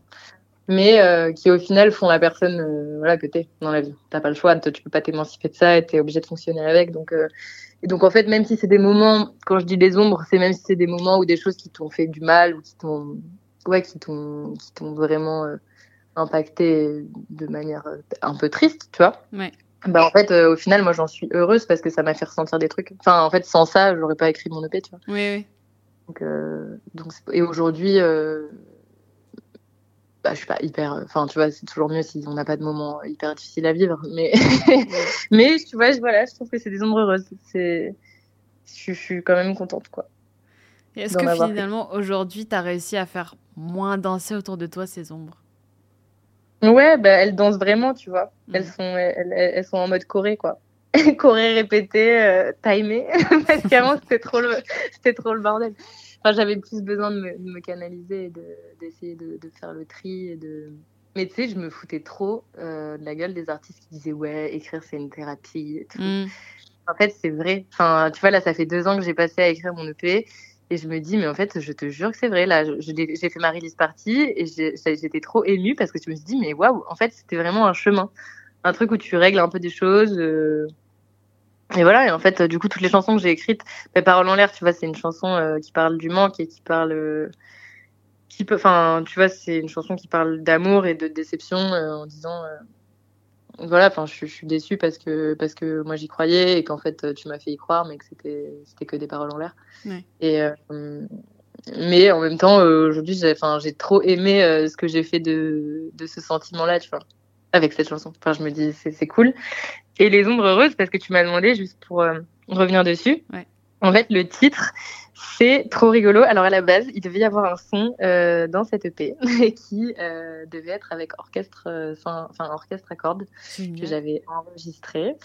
mais qui au final font la personne voilà que t'es dans la vie. T'as pas le choix, tu peux pas t'émanciper de ça, et t'es obligé de fonctionner avec. Donc et donc en fait, même si c'est des moments, quand je dis des ombres, c'est même si c'est des moments ou des choses qui t'ont fait du mal ou qui t'ont ouais qui t'ont qui t'ont vraiment impacté de manière euh, un peu triste, tu vois. Ouais. Bah en fait, euh, au final, moi j'en suis heureuse parce que ça m'a fait ressentir des trucs. Enfin, en fait, sans ça, j'aurais pas écrit mon EP, tu vois. Oui, oui. Donc, euh, donc et aujourd'hui, euh, bah, je suis pas hyper. Enfin, tu vois, c'est toujours mieux si on n'a pas de moments hyper difficiles à vivre. Mais, mais tu vois, je, voilà, je trouve que c'est des ombres heureuses. C'est, je, je suis quand même contente, quoi. Est-ce que finalement aujourd'hui tu as réussi à faire moins danser autour de toi ces ombres? Ouais, bah, elles dansent vraiment, tu vois. Mhm. Elles sont, elles, sont en mode Corée, quoi. Corée répétée, euh, timée, parce qu'avant c'était trop le, c'était trop le bordel. Enfin, j'avais plus besoin de me, de me canaliser et de, d'essayer de, de faire le tri et de. Mais tu sais, je me foutais trop euh, de la gueule des artistes qui disaient ouais, écrire c'est une thérapie. Et tout. Mm. En fait, c'est vrai. Enfin, tu vois, là, ça fait deux ans que j'ai passé à écrire mon EP. Et je me dis, mais en fait, je te jure que c'est vrai. Là, j'ai fait ma release party et j'étais trop émue parce que je me suis dit, mais waouh, en fait, c'était vraiment un chemin. Un truc où tu règles un peu des choses. euh, Et voilà. Et en fait, du coup, toutes les chansons que j'ai écrites, mes paroles en l'air, tu vois, c'est une chanson euh, qui parle du manque et qui parle. euh, qui peut, enfin, tu vois, c'est une chanson qui parle d'amour et de déception euh, en disant. Voilà, enfin, je, suis- je suis déçue parce que parce que moi j'y croyais et qu'en fait tu m'as fait y croire, mais que c'était c'était que des paroles en l'air. Ouais. Et euh, mais en même temps, euh, aujourd'hui, j'ai enfin j'ai trop aimé euh, ce que j'ai fait de de ce sentiment-là, tu vois, avec cette chanson. Enfin, je me dis c'est c'est cool. Et les ombres heureuses, parce que tu m'as demandé juste pour euh, revenir dessus. Ouais. En fait, le titre, c'est trop rigolo. Alors à la base, il devait y avoir un son euh, dans cette EP qui euh, devait être avec orchestre, euh, enfin, orchestre à cordes que j'avais enregistré.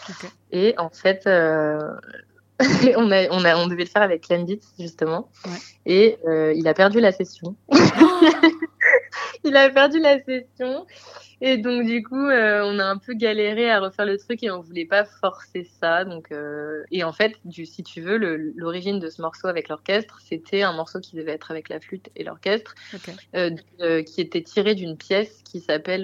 Et en fait, on, a, on, a, on devait le faire avec Clem Beats, justement. Ouais. Et il a perdu la session. il a perdu la session. Et donc, du coup, euh, on a un peu galéré à refaire le truc et on voulait pas forcer ça. Donc, euh, Et en fait, du, si tu veux, l'origine de ce morceau avec l'orchestre, c'était un morceau qui devait être avec la flûte et l'orchestre, euh, qui était tiré d'une pièce qui s'appelle.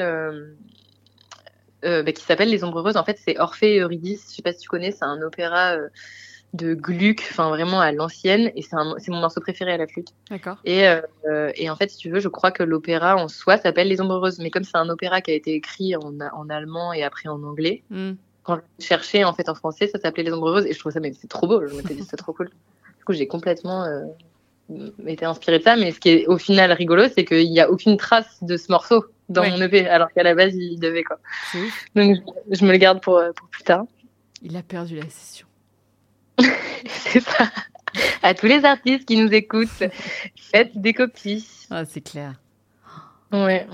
Bah, qui s'appelle Les Ombres Heureuses. En fait, c'est Orphée et Eurydice. Je sais pas si tu connais, c'est un opéra de Gluck, enfin vraiment à l'ancienne, et c'est mon morceau préféré à la flûte. D'accord. Et, euh, et, en fait, si tu veux, je crois que l'opéra en soi s'appelle Les Ombreuses, mais comme c'est un opéra qui a été écrit en, en allemand et après en anglais, mm. quand je cherchais en fait en français, ça s'appelait Les Ombreuses, et je trouvais ça, mais c'est trop beau, je m'étais dit c'est trop cool. Du coup, j'ai complètement euh, été inspirée de ça, mais ce qui est au final rigolo, c'est qu'il n'y a aucune trace de ce morceau dans mon EP, alors qu'à la base, il devait quoi. Donc, je, me le garde pour, pour plus tard. Il a perdu la session. c'est ça. À tous les artistes qui nous écoutent, faites des copies. Ah, c'est clair. Ouais.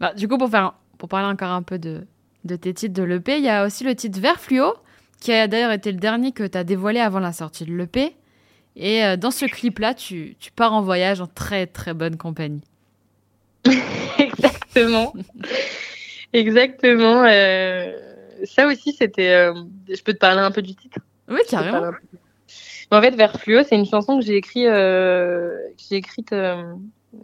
Bah, du coup, pour, faire, pour parler encore un peu de, de tes titres de l'EP, il y a aussi le titre Vert Fluo, qui a d'ailleurs été le dernier que tu as dévoilé avant la sortie de l'EP. Et euh, dans ce clip-là, tu, tu, pars en voyage en très très bonne compagnie. Exactement. Exactement. Euh, ça aussi, c'était. Euh, je peux te parler un peu du titre? Oui, carrément. En fait, Vers Fluo, c'est une chanson que j'ai écrite. Euh, j'ai écrite. Euh,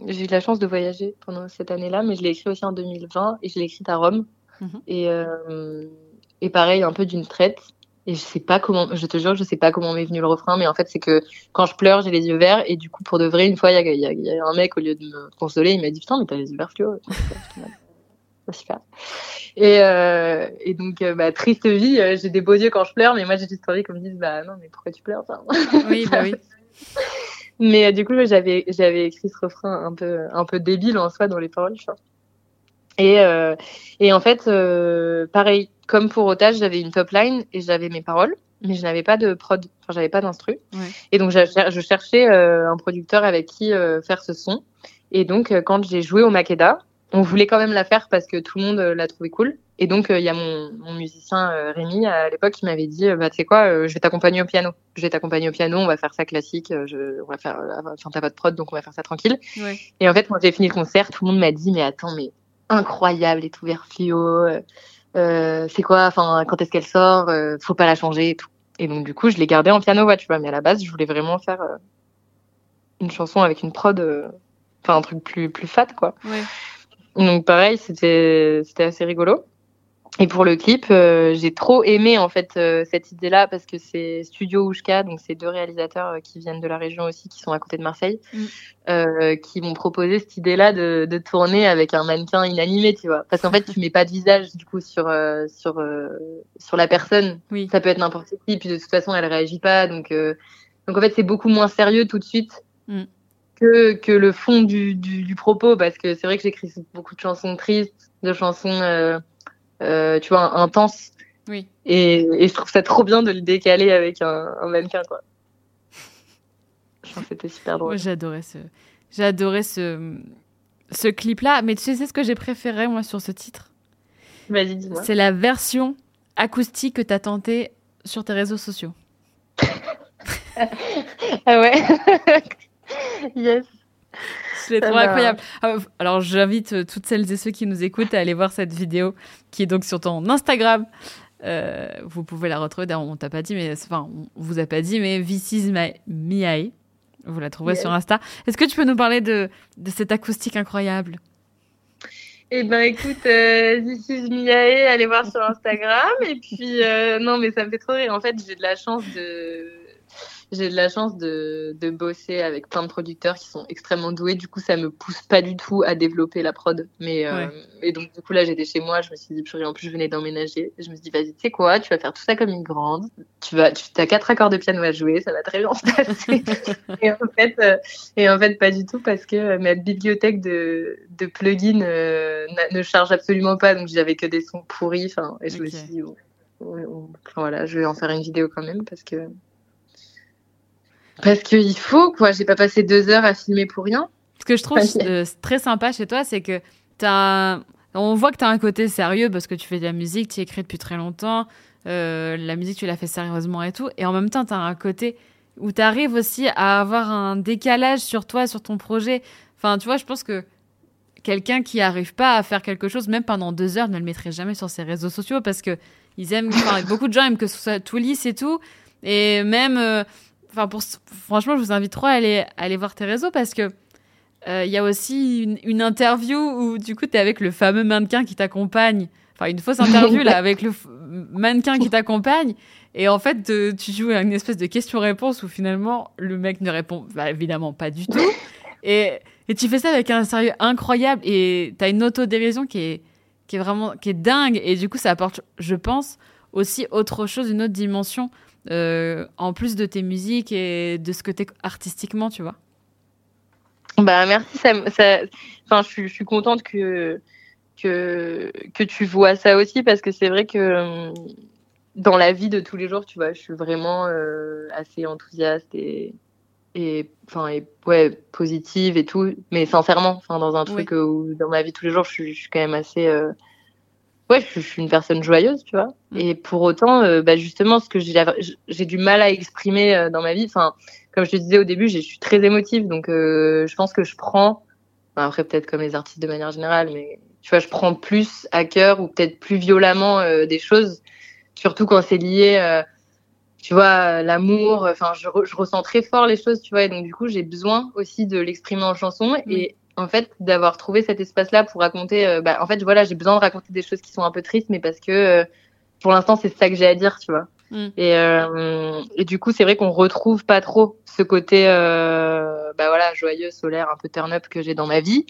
j'ai eu la chance de voyager pendant cette année-là, mais je l'ai écrite aussi en 2020 et je l'ai écrite à Rome. Mhm. Et, euh, et pareil, un peu d'une traite. Et je sais pas comment, je te jure, je sais pas comment m'est venu le refrain, mais en fait, c'est que quand je pleure, j'ai les yeux verts. Et du coup, pour de vrai, une fois, il y, y, a un mec, au lieu de me consoler, il m'a dit Putain, mais t'as les yeux verts fluo. Super. Et, euh, et donc, euh, bah, triste vie, euh, j'ai des beaux yeux quand je pleure, mais moi j'ai juste envie qu'on me dise, bah non, mais pourquoi tu pleures enfin, Oui, bah oui. mais du coup, j'avais, j'avais écrit ce refrain un peu, un peu débile en soi dans les paroles, je Et, et en fait, pareil, comme pour Otage, j'avais une top line et j'avais mes paroles, mais je n'avais pas de prod, enfin, j'avais pas d'instru. Et donc, je cherchais un producteur avec qui faire ce son. Et donc, quand j'ai joué au Makeda, on voulait quand même la faire parce que tout le monde euh, l'a trouvé cool. Et donc, euh, il y a mon, mon musicien euh, Rémi à l'époque qui m'avait dit, bah, tu sais quoi, je vais t'accompagner au piano. Je vais t'accompagner au piano, on va faire ça classique, je, on va faire, enfin, t'as pas de prod, donc on va faire ça tranquille. Ouais. Et en fait, quand j'ai fini le concert, tout le monde m'a dit, mais attends, mais incroyable et tout vers fluo. Euh, c'est quoi, enfin, quand est-ce qu'elle sort, faut pas la changer et tout. Et donc, du coup, je l'ai gardé en piano, ouais, tu vois. Mais à la base, je voulais vraiment faire une chanson avec une prod, enfin, un truc plus, plus fat, quoi. Ouais. Donc pareil, c'était assez rigolo. Et pour le clip, euh, j'ai trop aimé en fait euh, cette idée-là parce que c'est Studio Oushka, donc c'est deux réalisateurs euh, qui viennent de la région aussi, qui sont à côté de Marseille, mm. qui m'ont proposé cette idée-là de, de, tourner avec un mannequin inanimé, tu vois. Parce qu'en fait, tu mets pas de visage du coup sur sur sur la personne. Oui. Ça peut être n'importe qui, puis de toute façon, elle réagit pas, donc donc en fait, c'est beaucoup moins sérieux tout de suite. Mm que, que le fond du, du, du propos, parce que c'est vrai que j'écris beaucoup de chansons tristes, de chansons, euh, euh, tu vois, intenses. Oui. Et, et, je trouve ça trop bien de le décaler avec un, un mannequin, quoi. Je pense que c'était super drôle. J'adorais ce, j'adorais ce, ce clip-là. Mais tu sais ce que j'ai préféré, moi, sur ce titre? Vas-y, dis-moi. C'est la version acoustique que tu as tentée sur tes réseaux sociaux. ah ouais yes. C'est trop incroyable. Ah, alors, j'invite euh, toutes celles et ceux qui nous écoutent à aller voir cette vidéo qui est donc sur ton Instagram. Euh, vous pouvez la retrouver. on t'a pas dit, mais enfin, on vous a pas dit, mais This is my Vous la trouverez sur Insta. Est-ce que tu peux nous parler de, de cette acoustique incroyable? Eh ben écoute, euh, This is Miae, allez voir sur Instagram. Et puis, euh, non, mais ça me fait trop rire. En fait, j'ai de la chance de j'ai de la chance de, de bosser avec plein de producteurs qui sont extrêmement doués. Du coup, ça me pousse pas du tout à développer la prod. Mais euh, et donc du coup là, j'étais chez moi, je me suis dit purée, en plus je venais d'emménager. Je me suis dit vas-y, tu sais quoi, tu vas faire tout ça comme une grande. Tu vas, tu as quatre accords de piano à jouer, ça va très bien se passer. et en fait, euh, et en fait pas du tout parce que euh, ma bibliothèque de, de plugins ne charge absolument pas, donc j'avais que des sons pourris. Enfin, et je me suis dit voilà, je vais en faire une vidéo quand même parce que parce qu'il faut, quoi. J'ai pas passé deux heures à filmer pour rien. Ce que je trouve euh, très sympa chez toi, c'est que as on voit que tu as un côté sérieux parce que tu fais de la musique, tu écris depuis très longtemps. Euh, la musique, tu l'as fait sérieusement et tout. Et en même temps, tu as un côté où tu arrives aussi à avoir un décalage sur toi, sur ton projet. Enfin, tu vois, je pense que quelqu'un qui n'arrive pas à faire quelque chose, même pendant deux heures, ne le mettrait jamais sur ses réseaux sociaux parce que ils aiment, beaucoup de gens aiment que ce soit tout lisse et tout. Et même, euh, enfin, pour, franchement, je vous invite trop à aller, aller voir tes réseaux parce que euh, il y a aussi une, une, interview où du coup, tu es avec le fameux mannequin qui t'accompagne. Enfin, une fausse interview là, avec le mannequin qui t'accompagne. Et en fait, tu joues à une espèce de question-réponse où finalement, le mec ne répond bah, évidemment pas du tout. Et, et, tu fais ça avec un sérieux incroyable et tu as une autodérision qui est, qui est vraiment qui est dingue. Et du coup, ça apporte, je pense, aussi autre chose, une autre dimension, euh, en plus de tes musiques et de ce que tu es artistiquement, tu vois. Bah, merci. Ça, ça... Enfin, je, je suis contente que, que, que tu vois ça aussi parce que c'est vrai que dans la vie de tous les jours, tu vois, je suis vraiment euh, assez enthousiaste et et enfin et ouais positive et tout, mais sincèrement, enfin dans un truc où dans ma vie de tous les jours, je suis, je suis quand même assez euh... ouais, je, suis une personne joyeuse, tu vois. Mm. Et pour autant, euh, bah justement, ce que j'ai j'ai du mal à exprimer euh, dans ma vie, enfin comme je te disais au début, je suis très émotive, donc euh, je pense que je prends, enfin, après peut-être comme les artistes de manière générale, mais tu vois, je prends plus à cœur ou peut-être plus violemment des choses surtout quand c'est lié, tu vois, l'amour. Enfin, je, je, ressens très fort les choses, tu vois, et donc du coup, j'ai besoin aussi de l'exprimer en chanson et en fait d'avoir trouvé cet espace-là pour raconter. Euh, bah, en fait, voilà, j'ai besoin de raconter des choses qui sont un peu tristes, mais parce que euh, pour l'instant, c'est ça que j'ai à dire, tu vois. Mm. Et, euh, et, du coup, c'est vrai qu'on retrouve pas trop ce côté, bah voilà, joyeux, solaire, un peu turn-up que j'ai dans ma vie.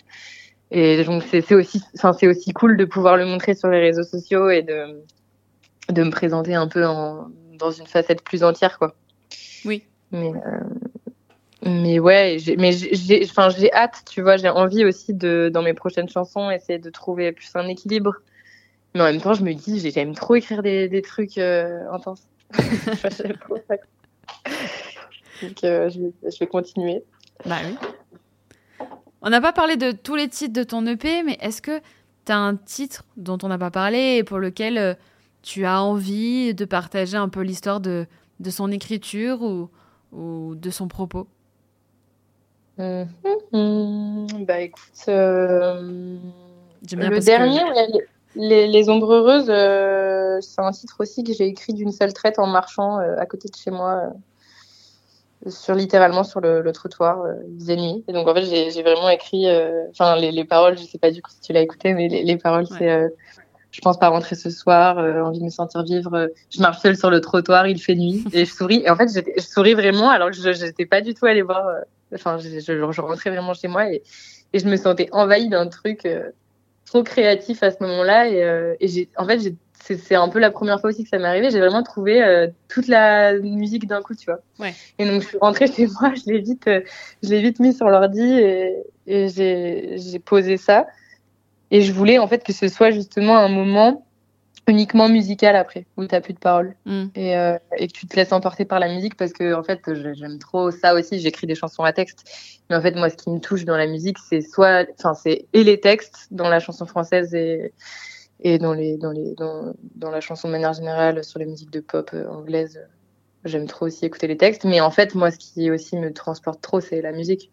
Et donc, c'est aussi, enfin, c'est aussi cool de pouvoir le montrer sur les réseaux sociaux et de, de me présenter un peu en, dans une facette plus entière, quoi. Oui. Mais, mais ouais, mais j'ai, enfin, j'ai hâte, tu vois, j'ai envie aussi de, dans mes prochaines chansons, essayer de trouver plus un équilibre. Mais en même temps, je me dis, j'aime trop écrire des, des trucs euh, intenses. Donc, euh, je, vais, je, vais, continuer. Bah oui. On n'a pas parlé de tous les titres de ton EP, mais est-ce que tu as un titre dont on n'a pas parlé et pour lequel euh, tu as envie de partager un peu l'histoire de, de son écriture ou, ou de son propos? Mmh, mmh. Bah écoute, euh, le dernier, les, les, Ombres Heureuses, euh, c'est un titre aussi que j'ai écrit d'une seule traite en marchant euh, à côté de chez moi, sur littéralement sur le, le trottoir, euh, nuit. Et donc en fait, j'ai vraiment écrit, enfin les, les, paroles, je sais pas du coup si tu l'as écouté, mais les, les paroles, ouais. c'est je pense pas rentrer ce soir, euh, envie de me sentir vivre. Euh, je marche seule sur le trottoir, il fait nuit et je souris. Et en fait, je souris vraiment alors que je n'étais pas du tout allée voir. Euh, enfin, je, je, je, rentrais vraiment chez moi et, et je me sentais envahie d'un truc euh, trop créatif à ce moment-là. Et, et j'ai, en fait, c'est un peu la première fois aussi que ça m'est arrivé. J'ai vraiment trouvé toute la musique d'un coup, tu vois. Ouais. Et donc, je suis rentrée chez moi, je l'ai vite, je l'ai vite mis sur l'ordi et, et j'ai posé ça. Et je voulais en fait que ce soit justement un moment uniquement musical après, où t'as plus de paroles mm. et, euh, et, que tu te laisses emporter par la musique parce que en fait j'aime trop ça aussi. J'écris des chansons à texte, mais en fait moi ce qui me touche dans la musique c'est soit, enfin c'est et les textes dans la chanson française et et dans les dans les dans, dans la chanson de manière générale sur les musiques de pop euh, anglaises. J'aime trop aussi écouter les textes, mais en fait moi ce qui aussi me transporte trop c'est la musique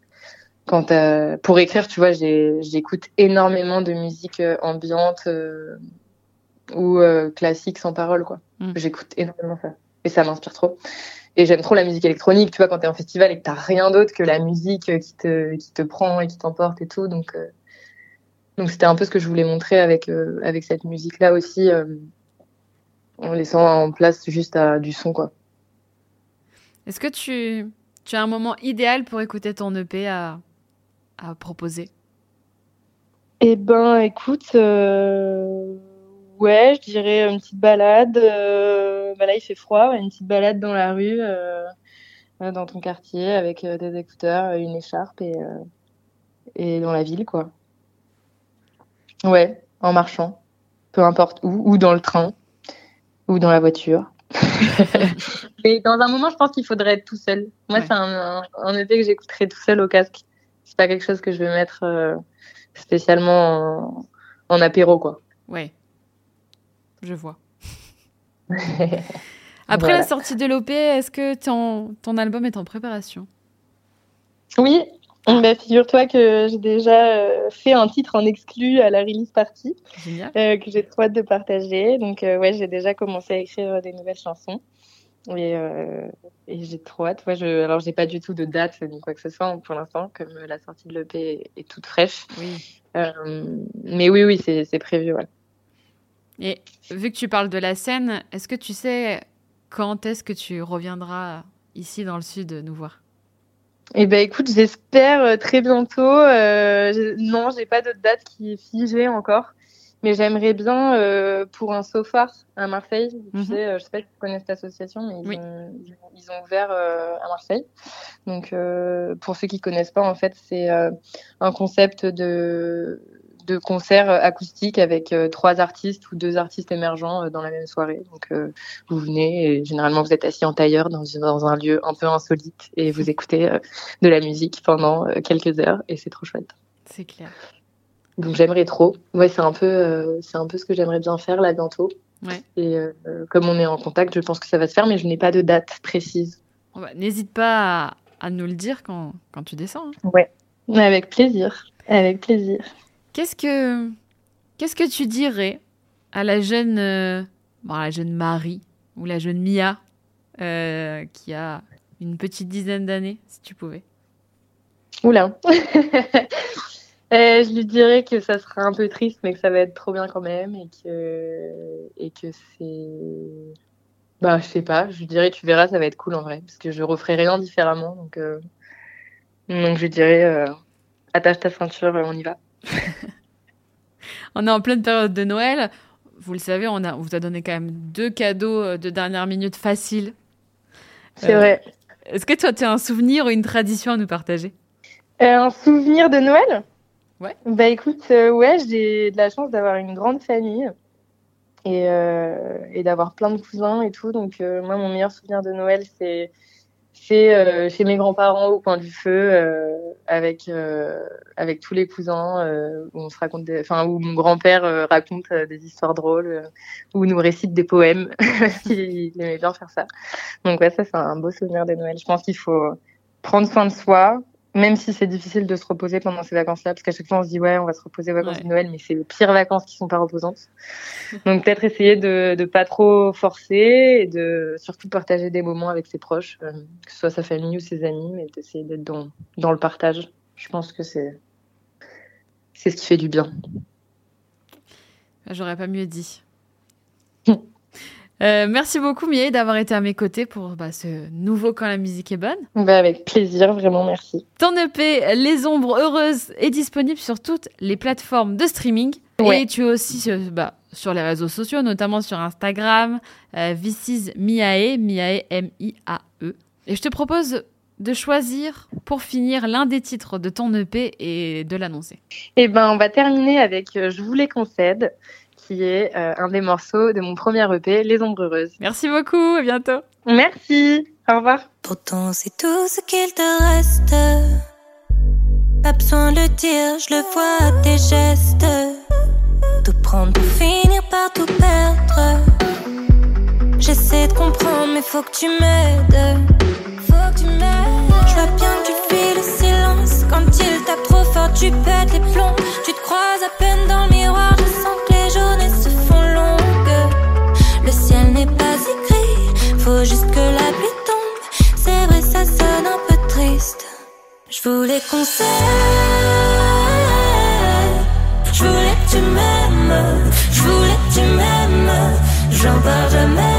quand euh, pour écrire, tu vois, j'écoute énormément de musique ambiante euh, ou euh, classique sans parole, quoi. Mm. J'écoute énormément ça. Et ça m'inspire trop. Et j'aime trop la musique électronique, tu vois, quand t'es en festival et que t'as rien d'autre que la musique qui te, qui te prend et qui t'emporte et tout. Donc, euh, donc c'était un peu ce que je voulais montrer avec, euh, avec cette musique-là aussi, en laissant en place juste à, du son, quoi. Est-ce que tu, tu as un moment idéal pour écouter ton EP à, à proposer? Eh ben, écoute, euh, ouais, je dirais une petite balade. Euh, bah là, il fait froid, une petite balade dans la rue, euh, dans ton quartier, avec euh, des écouteurs, une écharpe et, euh, et dans la ville, quoi. Ouais, en marchant, peu importe où, ou dans le train, ou dans la voiture. Mais dans un moment, je pense qu'il faudrait être tout seul. Moi, ouais. c'est un, un, que j'écouterais tout seul au casque c'est pas quelque chose que je vais mettre euh, spécialement en, en, apéro, quoi. Ouais, je vois. Après voilà. la sortie de l'OP, est-ce que ton, ton album est en préparation? Oui, Bah, figure-toi que j'ai déjà euh, fait un titre en exclu à la release party euh, que j'ai trop hâte de partager. Donc euh, ouais, j'ai déjà commencé à écrire des nouvelles chansons et, et j'ai trop hâte. Ouais, je, alors j'ai pas du tout de date ni quoi que ce soit pour l'instant, comme la sortie de l'EP est, toute fraîche. Oui. mais oui, oui, c'est prévu. Ouais. Et vu que tu parles de la scène, est-ce que tu sais quand est-ce que tu reviendras ici dans le sud nous voir? Eh ben écoute, j'espère euh, très bientôt. Euh, non, j'ai pas de date qui est figée encore, mais j'aimerais bien euh, pour un sofa à Marseille. Tu mhm. sais, euh, je sais pas si tu connais cette association, mais ils, ont, ils ont, ouvert à Marseille. Donc pour ceux qui connaissent pas, en fait, c'est un concept de de concerts euh, acoustiques avec euh, trois artistes ou deux artistes émergents euh, dans la même soirée. Donc vous venez et généralement vous êtes assis en tailleur dans, dans un lieu un peu insolite et vous écoutez de la musique pendant quelques heures et c'est trop chouette. C'est clair. Donc j'aimerais trop. Ouais, c'est un peu c'est un peu ce que j'aimerais bien faire là bientôt. Ouais. Et comme on est en contact, je pense que ça va se faire, mais je n'ai pas de date précise. N'hésite pas à, nous le dire quand, quand tu descends. Hein. Ouais, avec plaisir. Avec plaisir. Qu'est-ce que qu'est-ce que tu dirais à la jeune euh, la jeune Marie ou la jeune Mia euh, qui a une petite dizaine d'années, si tu pouvais? Oula euh, Je lui dirais que ça sera un peu triste, mais que ça va être trop bien quand même et que et que c'est bah je sais pas. Je lui dirais tu verras, ça va être cool en vrai parce que je referai rien différemment donc donc je dirais attache ta ceinture, on y va. on est en pleine période de Noël. Vous le savez, on, a, vous a donné quand même deux cadeaux euh, de dernière minute faciles. C'est vrai. Euh, est-ce que toi, tu as un souvenir ou une tradition à nous partager? Euh, Un souvenir de Noël? Ouais. Bah écoute, ouais, j'ai de la chance d'avoir une grande famille et, et d'avoir plein de cousins et tout. Donc, moi, mon meilleur souvenir de Noël, c'est c'est euh, chez mes grands-parents au coin du feu euh, avec euh, avec tous les cousins où on se raconte enfin où mon grand-père raconte des histoires drôles où nous récite des poèmes il aimait bien faire ça. Donc ouais ça c'est un beau souvenir de Noël. Je pense qu'il faut prendre soin de soi même si c'est difficile de se reposer pendant ces vacances-là, parce qu'à chaque fois on se dit ouais, on va se reposer aux vacances de Noël, mais c'est les pires vacances qui sont pas reposantes. Donc peut-être essayer de ne pas trop forcer et de surtout partager des moments avec ses proches, euh, que ce soit sa famille ou ses amis, mais d'essayer d'être dans, dans le partage. Je pense que c'est c'est ce qui fait du bien. J'aurais pas mieux dit. Euh, merci beaucoup, Mireille, d'avoir été à mes côtés pour bah, ce nouveau Quand la musique est bonne. Bah, avec plaisir, vraiment merci. Ton EP Les Ombres Heureuses est disponible sur toutes les plateformes de streaming. Et tu es aussi bah, sur les réseaux sociaux, notamment sur Instagram, euh, This is Miae, Miae M-I-A-E. Et je te propose de choisir pour finir l'un des titres de ton EP et de l'annoncer. Eh ben, on va terminer avec euh, Je vous les concède qui est euh, un des morceaux de mon premier EP, Les Ombres Heureuses. Merci beaucoup, à bientôt. Merci, au revoir. Pourtant, c'est tout ce qu'il te reste. Pas besoin de le dire, je le vois à tes gestes. Tout prendre pour finir par tout perdre. J'essaie de comprendre, mais faut que tu m'aides. Faut que tu m'aides. Je vois bien que tu fais le silence. Quand il tape trop fort, tu pètes les plombs. Tu te croises à peine dans le miroir, je sens que faut juste que la pluie tombe. C'est vrai, ça sonne un peu triste. Je voulais qu'on s'aime, je voulais que tu m'aimes, je voulais que tu m'aimes, j'en parle jamais.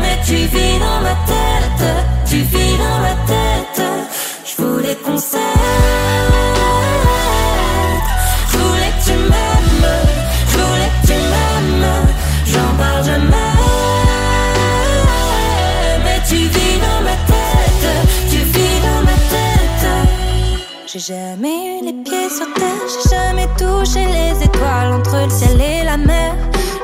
Mais tu vis dans ma tête, tu vis dans ma tête, je voulais qu'on s'aime. J'ai jamais eu les pieds sur terre, j'ai jamais touché les étoiles entre le ciel et la mer.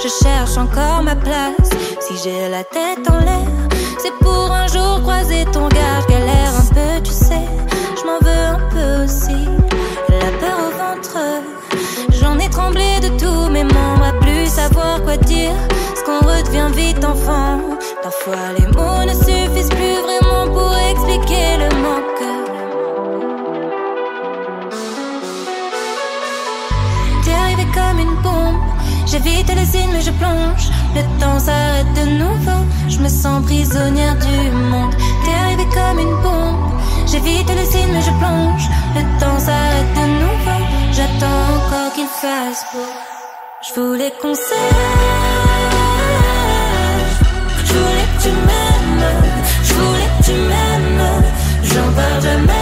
Je cherche encore ma place. Si j'ai la tête en l'air, c'est pour un jour croiser ton gars. galère un peu, tu sais. Je m'en veux un peu aussi. La peur au ventre, j'en ai tremblé de tous mes membres, à plus savoir quoi dire. Ce qu'on redevient vite enfant. Parfois les mots ne suffisent plus vraiment pour expliquer le manque. J'évite les signes mais je plonge. Le temps s'arrête de nouveau. Je me sens prisonnière du monde. T'es arrivé comme une bombe. J'évite les signes mais je plonge. Le temps s'arrête de nouveau. J'attends encore qu'il fasse beau. Je voulais qu'on Je voulais que tu m'aimes. Je voulais que tu m'aimes. J'en parle jamais.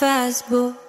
Dans ma